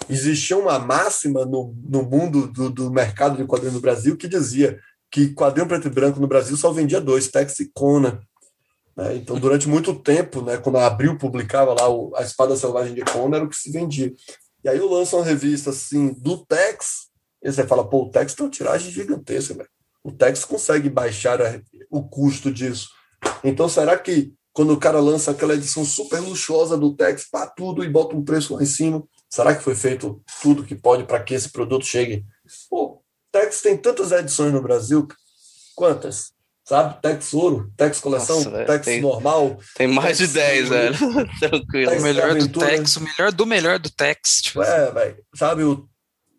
Speaker 4: Existia uma máxima no, no mundo do, do mercado de quadrinhos no Brasil que dizia que quadrinho preto e branco no Brasil só vendia dois, Tex e Conan. Né? Então, durante muito tempo, né, quando a Abril publicava lá o, a Espada Selvagem de Conan, era o que se vendia. E aí eu lanço uma revista assim do Tex, e você fala, pô, o Tex tem uma tiragem gigantesca. O Tex consegue baixar a, o custo disso. Então, será que quando o cara lança aquela edição super luxuosa do Tex para tudo e bota um preço lá em cima. Será que foi feito tudo que pode para que esse produto chegue? Pô, Tex tem tantas edições no Brasil. Quantas? Sabe? Tex Ouro, Tex Coleção, Nossa, Tex tem, Normal.
Speaker 1: Tem mais <laughs> Tex de 10, velho.
Speaker 2: Tranquilo. o melhor do Tex, o melhor do melhor do Tex.
Speaker 4: Tipo é, assim. velho. Sabe, o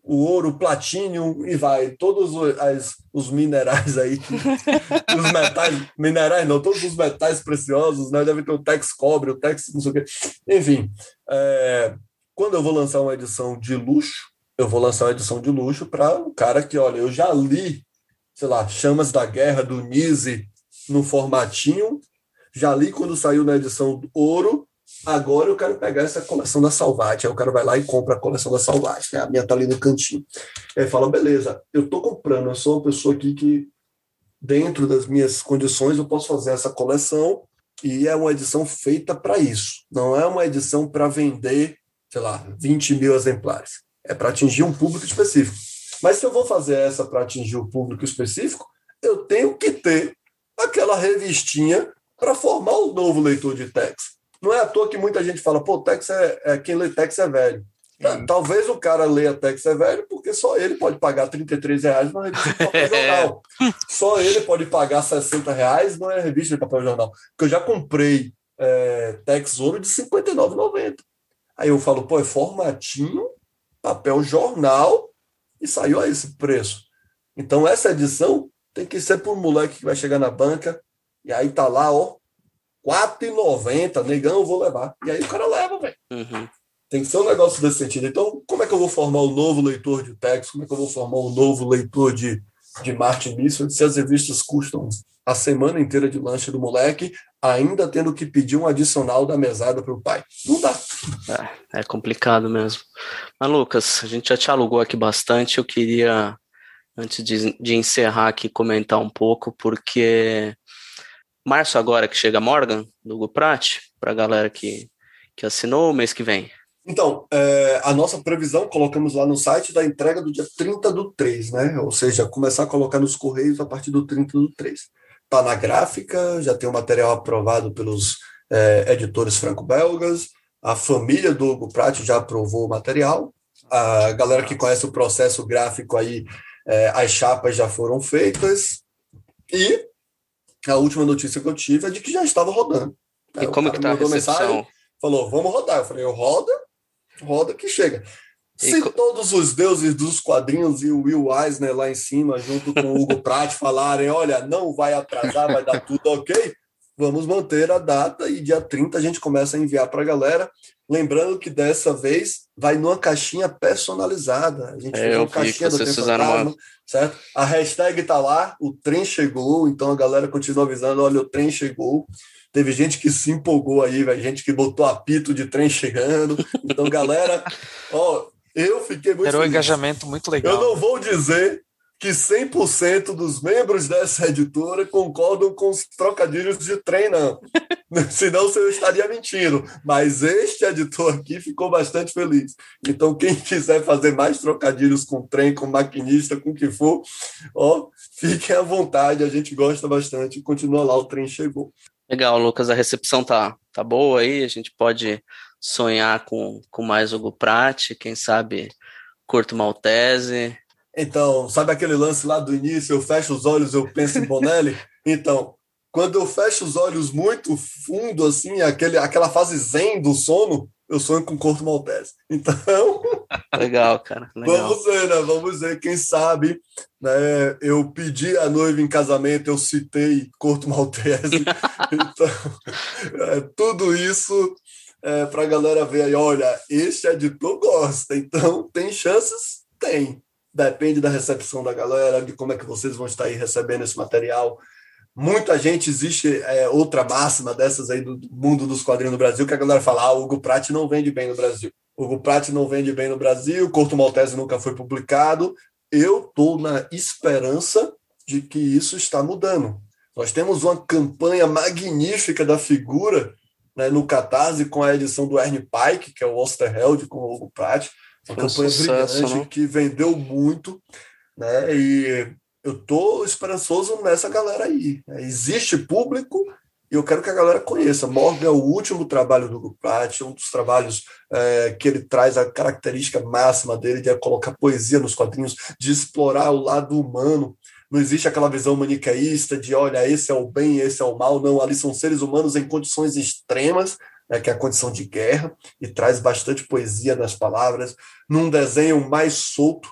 Speaker 4: o ouro, o platínio e vai. Todos os, as, os minerais aí, <laughs> os metais, minerais não, todos os metais preciosos, né? Deve ter o Tex Cobre, o Tex não sei o quê. Enfim, é, quando eu vou lançar uma edição de luxo, eu vou lançar uma edição de luxo para o um cara que, olha, eu já li, sei lá, Chamas da Guerra do Nise no formatinho, já li quando saiu na edição ouro, agora eu quero pegar essa coleção da Salvati. Aí o cara vai lá e compra a coleção da Salvati, né? A minha tá ali no cantinho. Aí fala, beleza, eu tô comprando, eu sou uma pessoa aqui que, dentro das minhas condições, eu posso fazer essa coleção e é uma edição feita para isso. Não é uma edição para vender, sei lá, 20 mil exemplares. É para atingir um público específico. Mas se eu vou fazer essa para atingir o público específico, eu tenho que ter aquela revistinha para formar o novo leitor de text. Não é à toa que muita gente fala, pô, text é, é quem lê text é velho. Hum. Talvez o cara leia text é velho, porque só ele pode pagar 33 reais numa revista de papel <laughs> jornal. só ele pode pagar 60 reais numa revista de papel jornal. Porque eu já comprei é, text ouro de R$ 59,90. Aí eu falo, pô, é formatinho, papel jornal, e saiu a esse preço. Então essa edição tem que ser para um moleque que vai chegar na banca, e aí tá lá, ó, R$4,90, negão, eu vou levar. E aí o cara leva, velho. Uhum. Tem que ser um negócio desse sentido. Então, como é que eu vou formar o um novo leitor de texto? Como é que eu vou formar um novo leitor de, de Martin Bissell se as revistas custam a semana inteira de lanche do moleque, ainda tendo que pedir um adicional da mesada para o pai? Não dá.
Speaker 1: É, é complicado mesmo. Mas, Lucas, a gente já te alugou aqui bastante. Eu queria, antes de, de encerrar aqui, comentar um pouco, porque março agora que chega Morgan, do Guprat, para a galera que, que assinou o mês que vem.
Speaker 4: Então, é, a nossa previsão, colocamos lá no site da entrega do dia 30 do 3, né? Ou seja, começar a colocar nos correios a partir do 30 do 3. Está na gráfica, já tem o material aprovado pelos é, editores franco-belgas, a família do Hugo Prat já aprovou o material, a galera que conhece o processo gráfico aí, é, as chapas já foram feitas, e a última notícia que eu tive é de que já estava rodando.
Speaker 1: E como que está a recepção? Mensagem,
Speaker 4: falou, vamos rodar. Eu falei, eu roda, roda que chega. Se e... todos os deuses dos quadrinhos e o Will Eisner lá em cima, junto com o Hugo Pratt, <laughs> falarem, olha, não vai atrasar, vai dar tudo ok, vamos manter a data e dia 30 a gente começa a enviar para a galera. Lembrando que dessa vez vai numa caixinha personalizada. A gente
Speaker 1: é, fez uma caixinha do Tempo uma...
Speaker 4: certo? A hashtag tá lá, o trem chegou, então a galera continua avisando, olha, o trem chegou. Teve gente que se empolgou aí, véio, gente que botou apito de trem chegando. Então, galera, <laughs> ó, eu fiquei muito
Speaker 2: Era um engajamento muito legal.
Speaker 4: Eu não vou dizer que 100% dos membros dessa editora concordam com os trocadilhos de trem, não. <laughs> Senão eu estaria mentindo. Mas este editor aqui ficou bastante feliz. Então, quem quiser fazer mais trocadilhos com trem, com maquinista, com o que for, ó, fiquem à vontade. A gente gosta bastante. Continua lá, o trem chegou.
Speaker 1: Legal, Lucas. A recepção tá, tá boa aí. A gente pode sonhar com, com mais Hugo Pratt, quem sabe Curto Maltese
Speaker 4: então, sabe aquele lance lá do início? Eu fecho os olhos, eu penso em Bonelli? <laughs> Então, quando eu fecho os olhos muito fundo, assim, aquele, aquela fase zen do sono, eu sonho com Corto Maltese. Então. <laughs>
Speaker 1: Legal, cara. <laughs> Legal.
Speaker 4: Vamos ver, né? Vamos ver, quem sabe. Né? Eu pedi a noiva em casamento, eu citei Corto Maltese. então, é, tudo isso é, para a galera ver aí, olha, este editor gosta, então tem chances? Tem depende da recepção da galera, de como é que vocês vão estar aí recebendo esse material. Muita gente, existe é, outra máxima dessas aí do mundo dos quadrinhos no Brasil, que a galera fala, ah, o Hugo Pratt não vende bem no Brasil. O Hugo Pratt não vende bem no Brasil, Corto Maltese nunca foi publicado. Eu estou na esperança de que isso está mudando. Nós temos uma campanha magnífica da figura né, no Catarse com a edição do Ernie Pike, que é o Osterheld com o Hugo Pratt. Uma campanha sucesso, brilhante né? que vendeu muito, né? E eu tô esperançoso nessa galera aí. Né? Existe público e eu quero que a galera conheça. Morgan é o último trabalho do Hugo Pratt, um dos trabalhos é, que ele traz a característica máxima dele de colocar poesia nos quadrinhos, de explorar o lado humano. Não existe aquela visão maniqueísta de, olha, esse é o bem, esse é o mal. Não, ali são seres humanos em condições extremas né, que é a condição de guerra, e traz bastante poesia nas palavras. Num desenho mais solto,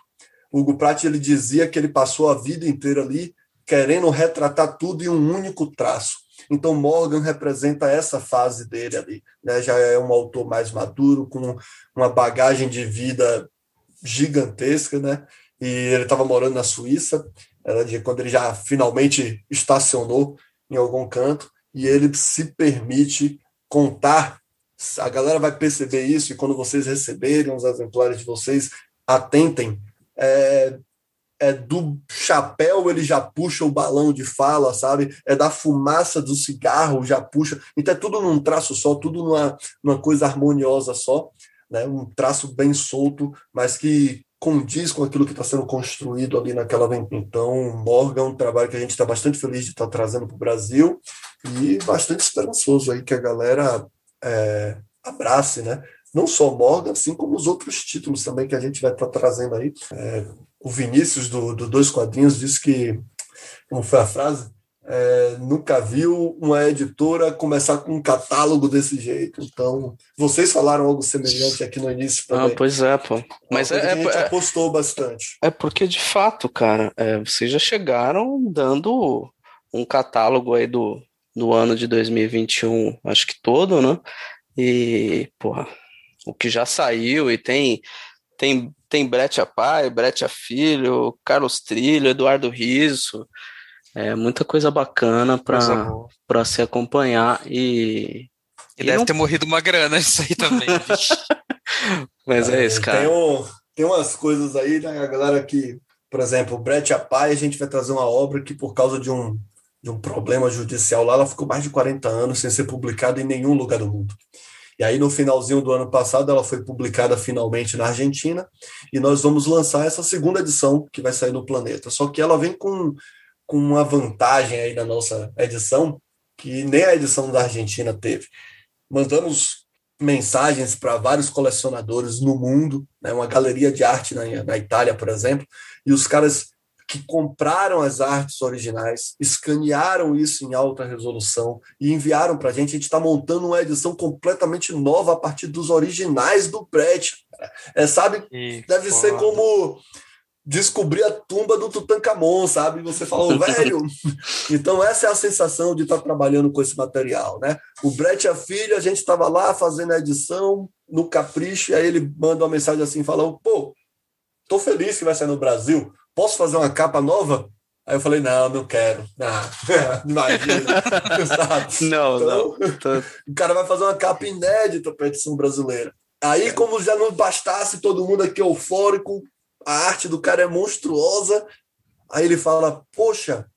Speaker 4: Hugo Pratt ele dizia que ele passou a vida inteira ali querendo retratar tudo em um único traço. Então Morgan representa essa fase dele ali, né? Já é um autor mais maduro com uma bagagem de vida gigantesca, né? E ele estava morando na Suíça, era de quando ele já finalmente estacionou em algum canto e ele se permite contar a galera vai perceber isso e quando vocês receberem os exemplares de vocês, atentem. É, é do chapéu ele já puxa o balão de fala, sabe? É da fumaça do cigarro já puxa. Então é tudo num traço só, tudo numa, numa coisa harmoniosa só, né? Um traço bem solto, mas que condiz com aquilo que está sendo construído ali naquela. Então, Morgan um trabalho que a gente está bastante feliz de estar tá trazendo para o Brasil e bastante esperançoso aí que a galera é, abrace, né? Não só Morgan, assim como os outros títulos também que a gente vai estar tá trazendo aí. É, o Vinícius, do, do Dois Quadrinhos, disse que, como foi a frase? É, nunca viu uma editora começar com um catálogo desse jeito. Então, vocês falaram algo semelhante aqui no início
Speaker 1: ah, também. Ah, pois é, pô. Mas é,
Speaker 4: a gente é, apostou bastante.
Speaker 1: É porque, de fato, cara, é, vocês já chegaram dando um catálogo aí do, do ano de 2021, acho que todo, né? E, porra, o que já saiu e tem tem tem Brete a pai, Brete a filho, Carlos Trilho, Eduardo Riso, é muita coisa bacana para se acompanhar e
Speaker 2: e, e deve não... ter morrido uma grana isso aí também. <laughs>
Speaker 1: Mas é, é isso, cara.
Speaker 4: Tem, um, tem umas coisas aí, né, a galera que, por exemplo, Brett a pai, a gente vai trazer uma obra que por causa de um de um problema judicial lá, ela ficou mais de 40 anos sem ser publicada em nenhum lugar do mundo. E aí, no finalzinho do ano passado, ela foi publicada finalmente na Argentina, e nós vamos lançar essa segunda edição que vai sair no Planeta. Só que ela vem com, com uma vantagem aí na nossa edição, que nem a edição da Argentina teve. Mandamos mensagens para vários colecionadores no mundo, né, uma galeria de arte na, na Itália, por exemplo, e os caras que compraram as artes originais, escanearam isso em alta resolução e enviaram para a gente. A gente está montando uma edição completamente nova a partir dos originais do Brett. É, sabe? E, deve porra. ser como descobrir a tumba do Tutankhamon, sabe? Você falou, velho. <laughs> Então, essa é a sensação de estar tá trabalhando com esse material, né? O Brett a filho, a gente estava lá fazendo a edição no Capricho, e aí ele manda uma mensagem assim, falando, pô, tô feliz que vai sair no Brasil posso fazer uma capa nova? Aí eu falei, não, não quero. Não, <laughs> imagina.
Speaker 1: não, então, não. Tô... <laughs>
Speaker 4: O cara vai fazer uma capa inédita para a edição brasileira. Aí, é. como já não bastasse todo mundo aqui eufórico, a arte do cara é monstruosa, aí ele fala, poxa,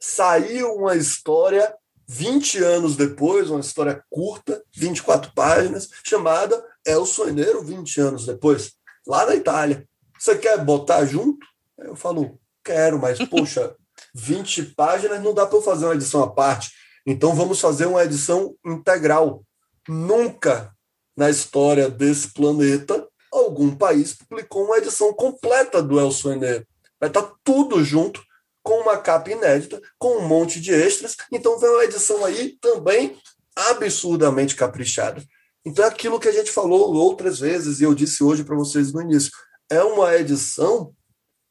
Speaker 4: saiu uma história 20 anos depois, uma história curta, 24 páginas, chamada É o Sonheiro 20 anos depois, lá na Itália. Você quer botar junto? Eu falo, quero, mas, poxa, <laughs> 20 páginas não dá para eu fazer uma edição à parte. Então vamos fazer uma edição integral. Nunca na história desse planeta algum país publicou uma edição completa do El Sueño. Vai estar tá tudo junto, com uma capa inédita, com um monte de extras. Então vem uma edição aí também absurdamente caprichada. Então é aquilo que a gente falou outras vezes e eu disse hoje para vocês no início. É uma edição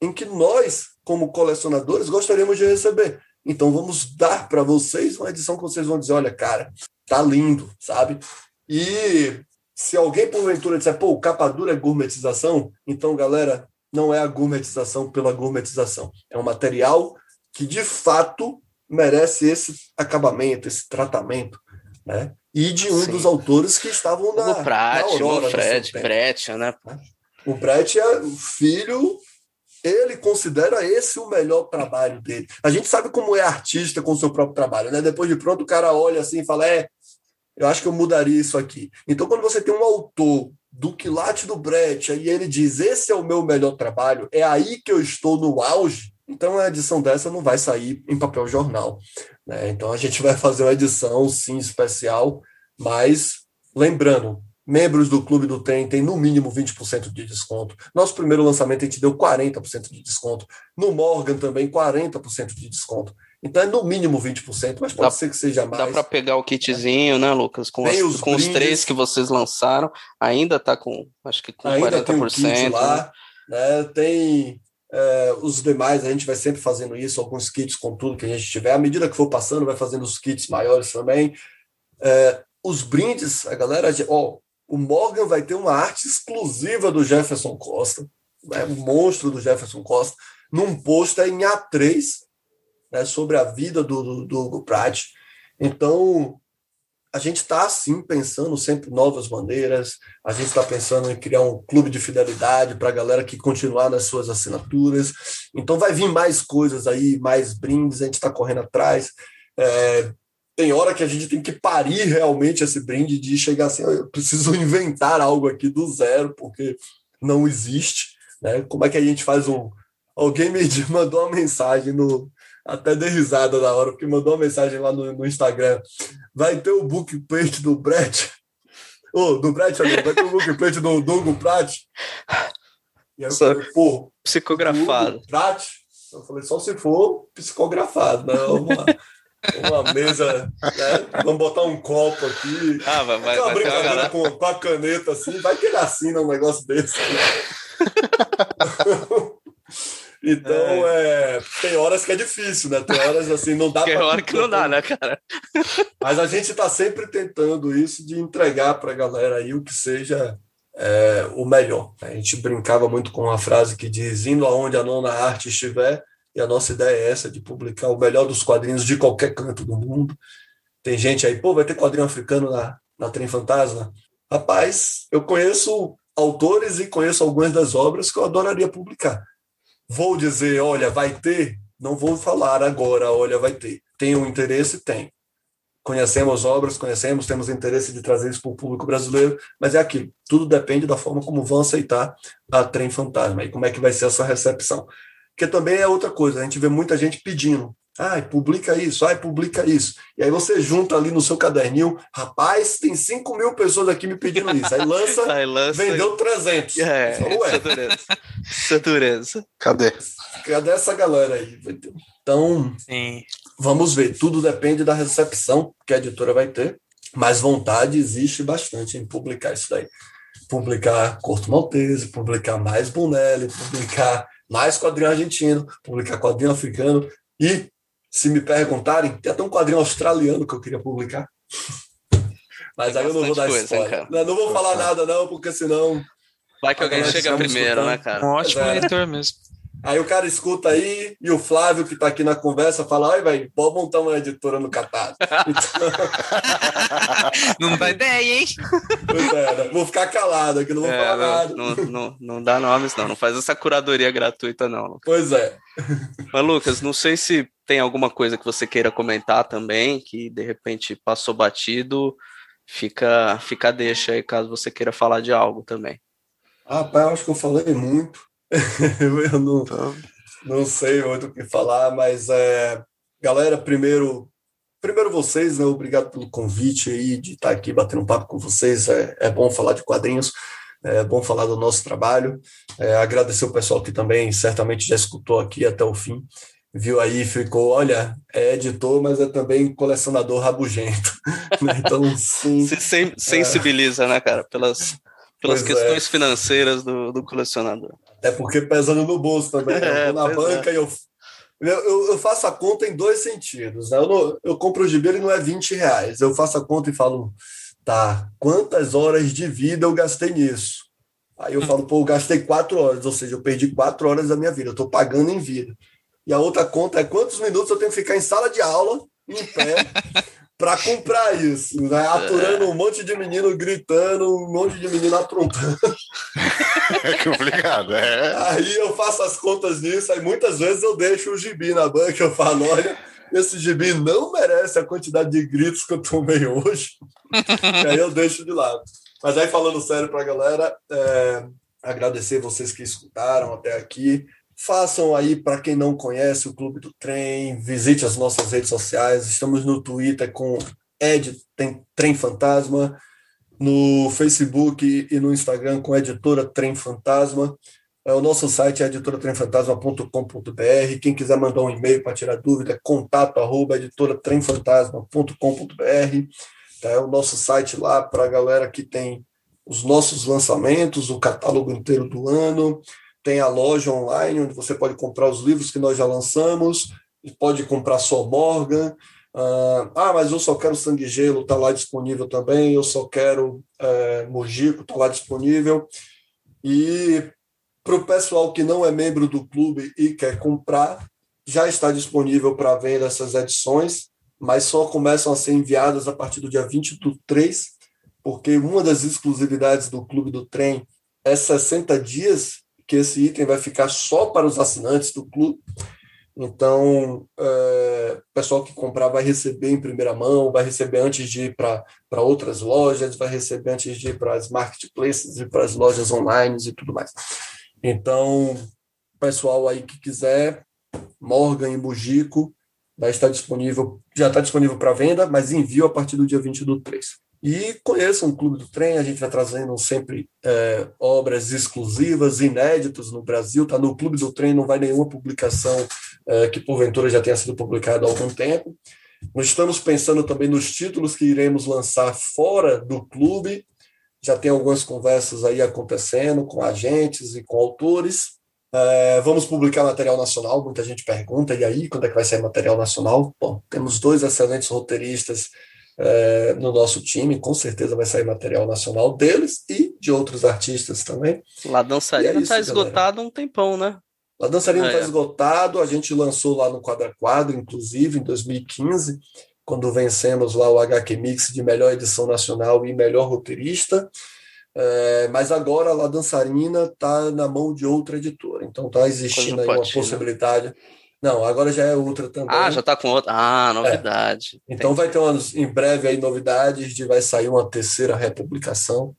Speaker 4: em que nós, como colecionadores, gostaríamos de receber. Então vamos dar para vocês uma edição que vocês vão dizer, olha, cara, tá lindo, sabe? E se alguém porventura disser, pô, capa dura é gourmetização, então, galera, não é a gourmetização pela gourmetização. É um material que, de fato, merece esse acabamento, esse tratamento, né? E de um Sim. dos autores que estavam na,
Speaker 1: o Prat,
Speaker 4: na
Speaker 1: o Fred, Brett, né?
Speaker 4: O Brett é filho ele considera esse o melhor trabalho dele. A gente sabe como é artista com o seu próprio trabalho, né? Depois de pronto, o cara olha assim e fala: É, eu acho que eu mudaria isso aqui. Então, quando você tem um autor do quilate do Brecht e ele diz: Esse é o meu melhor trabalho, é aí que eu estou no auge. Então, a edição dessa não vai sair em papel jornal. Né? Então, a gente vai fazer uma edição, sim, especial, mas lembrando, Membros do Clube do Trem têm no mínimo 20% de desconto. Nosso primeiro lançamento a gente deu 40% de desconto. No Morgan também, 40% de desconto. Então é no mínimo 20%, mas pode dá, ser que seja mais.
Speaker 1: Dá para pegar o kitzinho, né, Lucas? Com, as, os, com os, três que vocês lançaram, ainda está com, acho que com ainda 40%. Tem um kit lá,
Speaker 4: né? Tem é, os demais, a gente vai sempre fazendo isso, alguns kits com tudo que a gente tiver. À medida que for passando, vai fazendo os kits maiores também. É, os brindes, a galera, ó, o Morgan vai ter uma arte exclusiva do Jefferson Costa, né, o monstro do Jefferson Costa, num pôster em A3 né, sobre a vida do, do, do Hugo Pratt. Então, a gente está, sim, pensando sempre novas maneiras, a gente está pensando em criar um clube de fidelidade para a galera que continuar nas suas assinaturas. Então, vai vir mais coisas aí, mais brindes, a gente está correndo atrás. É, tem hora que a gente tem que parir realmente esse brinde de chegar assim, eu preciso <laughs> inventar algo aqui do zero, porque não existe. Né? Como é que a gente faz um. Alguém me <laughs> mandou uma mensagem no, até dei risada na hora, porque mandou uma mensagem lá no, no Instagram. Vai ter o book plate do Brett. <laughs> Ô, oh, do Brett, vai ter o book plate do Douglas Pratt.
Speaker 1: E aí eu falei, pô. Psicografado.
Speaker 4: Pratt? Eu falei, só se for psicografado, né? Uma, uma mesa, né? Vamos botar um copo aqui.
Speaker 1: Ah, vai, vai,
Speaker 4: uma brincadeira com, com a caneta assim, vai que ele assina um negócio desse. <laughs> Então, é. é. tem horas que é difícil, né? Tem horas assim, não dá
Speaker 1: Tem hora que não dá, né, cara?
Speaker 4: Mas a gente está sempre tentando isso de entregar para a galera aí o que seja é, o melhor. A gente brincava muito com uma frase que diz: indo aonde a nona arte estiver, e a nossa ideia é essa, de publicar o melhor dos quadrinhos de qualquer canto do mundo. Tem gente aí, pô, vai ter quadrinho africano na, na Trem Fantasma? Rapaz, eu conheço autores e conheço algumas das obras que eu adoraria publicar. Vou dizer, olha, vai ter? Não vou falar agora, olha, vai ter. Tem um interesse? Tem. Conhecemos obras, conhecemos, temos interesse de trazer isso para o público brasileiro, mas é aquilo. Tudo depende da forma como vão aceitar a Trem Fantasma e como é que vai ser essa recepção. Porque também é outra coisa, a gente vê muita gente pedindo. Ai, publica isso, ai, publica isso. E aí você junta ali no seu caderninho, rapaz, tem 5 mil pessoas aqui me pedindo isso. Aí lança, <laughs> aí lança vendeu 300.
Speaker 1: É, isso é dureza. Isso é dureza.
Speaker 3: Cadê?
Speaker 4: Cadê essa galera aí? Então, Sim. vamos ver. Tudo depende da recepção que a editora vai ter, mas vontade existe bastante em publicar isso daí. Publicar Corto Maltese, publicar mais Bonelli, publicar mais quadrinho argentino, publicar quadrinho africano e se me perguntarem, tem até um quadrinho australiano que eu queria publicar. <laughs> Mas aí eu não vou dar coisa, spoiler. Não, não, vou falar nada, não, porque senão.
Speaker 1: Vai que alguém chega primeiro, né, cara?
Speaker 2: Um ótimo é. leitor mesmo.
Speaker 4: Aí o cara escuta aí, e o Flávio, que está aqui na conversa, fala: ai, velho, pode montar uma editora no Catar. Então... <laughs>
Speaker 2: não dá ideia, hein?
Speaker 4: É, né? Vou ficar calado aqui, não vou é, falar não, nada.
Speaker 1: Não, não, não dá nomes, não. Não faz essa curadoria gratuita, não. Lucas.
Speaker 4: Pois é.
Speaker 1: Mas, Lucas, não sei se tem alguma coisa que você queira comentar também, que de repente passou batido. Fica, fica deixa aí caso você queira falar de algo também.
Speaker 4: Ah, pai, eu acho que eu falei muito. <laughs> eu não, então... não sei muito o que falar, mas é, galera, primeiro, primeiro vocês, né? Obrigado pelo convite aí de estar aqui batendo um papo com vocês. É, é bom falar de quadrinhos, é bom falar do nosso trabalho. É, agradecer o pessoal que também certamente já escutou aqui até o fim. Viu aí, ficou, olha, é editor, mas é também colecionador rabugento. <laughs> Né, então, sim.
Speaker 1: Se sensibiliza, é. né, cara, pelas, pelas pois é. questões financeiras do, do colecionador.
Speaker 4: É porque pesando no bolso também. Né? Eu <laughs> vou na banca é. e eu, eu, eu, faço a conta em dois sentidos. Né? Eu, não, eu compro o gibi e não é 20 reais. Eu faço a conta e falo, tá, quantas horas de vida eu gastei nisso? Aí eu falo, pô, eu gastei quatro horas, ou seja, eu perdi quatro horas da minha vida, eu estou pagando em vida. E a outra conta é quantos minutos eu tenho que ficar em sala de aula, em pé, <laughs> para comprar isso, né? aturando um monte de menino gritando, um monte de menino aprontando. <laughs>
Speaker 3: É complicado, é.
Speaker 4: Aí eu faço as contas disso, aí muitas vezes eu deixo o gibi na banca, eu falo, olha, esse gibi não merece a quantidade de gritos que eu tomei hoje. e aí eu deixo de lado. Mas aí falando sério para a galera, é, agradecer vocês que escutaram até aqui. Façam aí, para quem não conhece, o Clube do Trem, visite as nossas redes sociais. Estamos no Twitter com Ed tem Trem Fantasma, no Facebook e no Instagram com Editora Trem Fantasma. É, o nosso site é editoratremfantasma.com.br. Quem quiser mandar um e-mail para tirar dúvida, é contato arroba editoratremfantasma.com.br. É o nosso site lá para a galera que tem os nossos lançamentos, o catálogo inteiro do ano tem a loja online, onde você pode comprar os livros que nós já lançamos, pode comprar só Morgan. Uh, ah, mas eu só quero Sangue Gelo, está lá disponível também. Eu só quero é, Mojico, está lá disponível. E para o pessoal que não é membro do clube e quer comprar, já está disponível para venda essas edições. mas só começam a ser enviadas a partir do dia 20 do 3, porque uma das exclusividades do Clube do Trem é 60 dias que esse item vai ficar só para os assinantes do clube. Então, é, o pessoal que comprar vai receber em primeira mão, vai receber antes de ir para outras lojas, vai receber antes de ir para as marketplaces e para as lojas online e tudo mais. Então, pessoal aí que quiser, Morgan e Bugico, vai estar disponível, já está disponível para venda, mas envio a partir do dia 20 do 3. E conheçam o Clube do Trem, a gente vai trazendo sempre é, obras exclusivas, inéditas no Brasil. Tá no Clube do Trem, não vai nenhuma publicação é, que porventura já tenha sido publicada há algum tempo. Nós estamos pensando também nos títulos que iremos lançar fora do clube. Já tem algumas conversas aí acontecendo com agentes e com autores. É, vamos publicar material nacional, muita gente pergunta, e aí, quando é que vai sair material nacional? Bom, temos dois excelentes roteiristas é, no nosso time, com certeza vai sair material nacional deles e de outros artistas também.
Speaker 1: Lá Dançarina está é esgotado há um tempão, né?
Speaker 4: Lá Dançarina está é, é. esgotado, a gente lançou lá no Quadra Quadro, inclusive, em 2015, quando vencemos lá o HQ Mix de melhor edição nacional e melhor roteirista. É, mas agora a La Dançarina está na mão de outra editora, então está existindo aí uma né? possibilidade. Né? Não, agora já é outra também.
Speaker 1: Ah, já está com outra. Ah, novidade.
Speaker 4: É. Então vai ter umas, em breve aí novidades de vai sair uma terceira republicação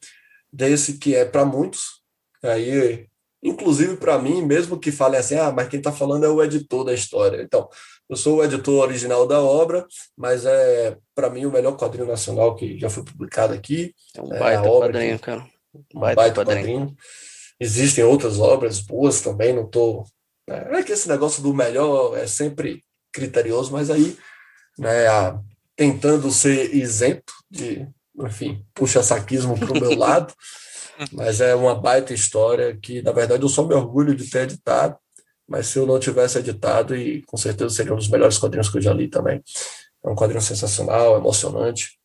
Speaker 4: desse que é para muitos. Aí, inclusive para mim, mesmo que falem assim, ah, mas quem está falando é o editor da história. Então, eu sou o editor original da obra, mas é para mim o melhor quadrinho nacional que já foi publicado aqui.
Speaker 1: É um baita é quadrinho, que, cara.
Speaker 4: Um baita, baita quadrinho. quadrinho. Existem outras obras boas também, não estou é que esse negócio do melhor é sempre criterioso, mas aí, né, a, tentando ser isento de, enfim, puxa saquismo para o meu <laughs> lado, mas é uma baita história que, na verdade, eu só me orgulho de ter editado, mas se eu não tivesse editado, e com certeza seria um dos melhores quadrinhos que eu já li também. É um quadrinho sensacional, emocionante,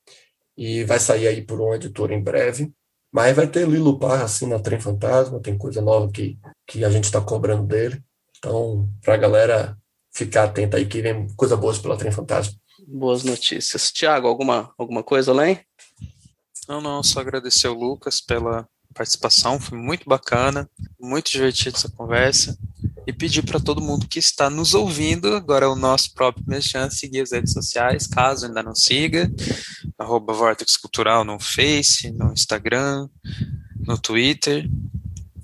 Speaker 4: e vai sair aí por uma editora em breve. Mas vai ter Lilo Parra assim na Trem Fantasma, tem coisa nova que, que a gente está cobrando dele. Então, para a galera ficar atenta aí que vem coisa boa pela Trem Fantasma.
Speaker 1: Boas notícias. Tiago, alguma, alguma coisa além?
Speaker 2: Não, não, só agradecer ao Lucas pela participação, foi muito bacana, muito divertido essa conversa. E pedir para todo mundo que está nos ouvindo, agora é o nosso próprio merchan, seguir as redes sociais, caso ainda não siga, arroba Vortex Cultural no Face, no Instagram, no Twitter,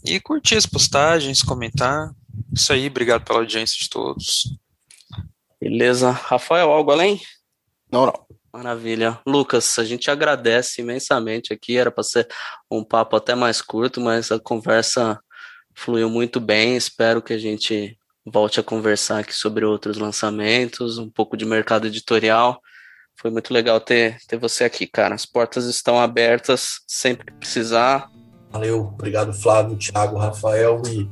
Speaker 2: e curtir as postagens, comentar, isso aí, obrigado pela audiência de todos.
Speaker 1: Beleza. Rafael, algo além?
Speaker 3: Não, não.
Speaker 1: Maravilha. Lucas, a gente agradece imensamente aqui. Era para ser um papo até mais curto, mas a conversa fluiu muito bem. Espero que a gente volte a conversar aqui sobre outros lançamentos, um pouco de mercado editorial. Foi muito legal ter, ter você aqui, cara. As portas estão abertas sempre que precisar.
Speaker 4: Valeu, obrigado, Flávio, Thiago, Rafael e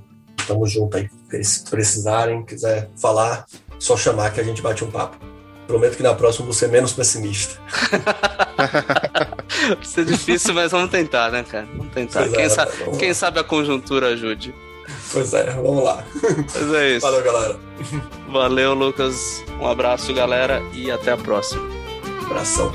Speaker 4: Tamo junto aí. Se precisarem, quiser falar, só chamar que a gente bate um papo. Prometo que na próxima vou ser menos pessimista. <laughs>
Speaker 1: Vai ser difícil, mas vamos tentar, né, cara? Vamos tentar. quem, é, sabe, quem sabe a conjuntura ajude.
Speaker 4: Pois é, vamos lá.
Speaker 1: Mas é isso.
Speaker 4: Valeu, galera.
Speaker 1: Valeu, Lucas. Um abraço, galera, e até a próxima.
Speaker 4: Abração.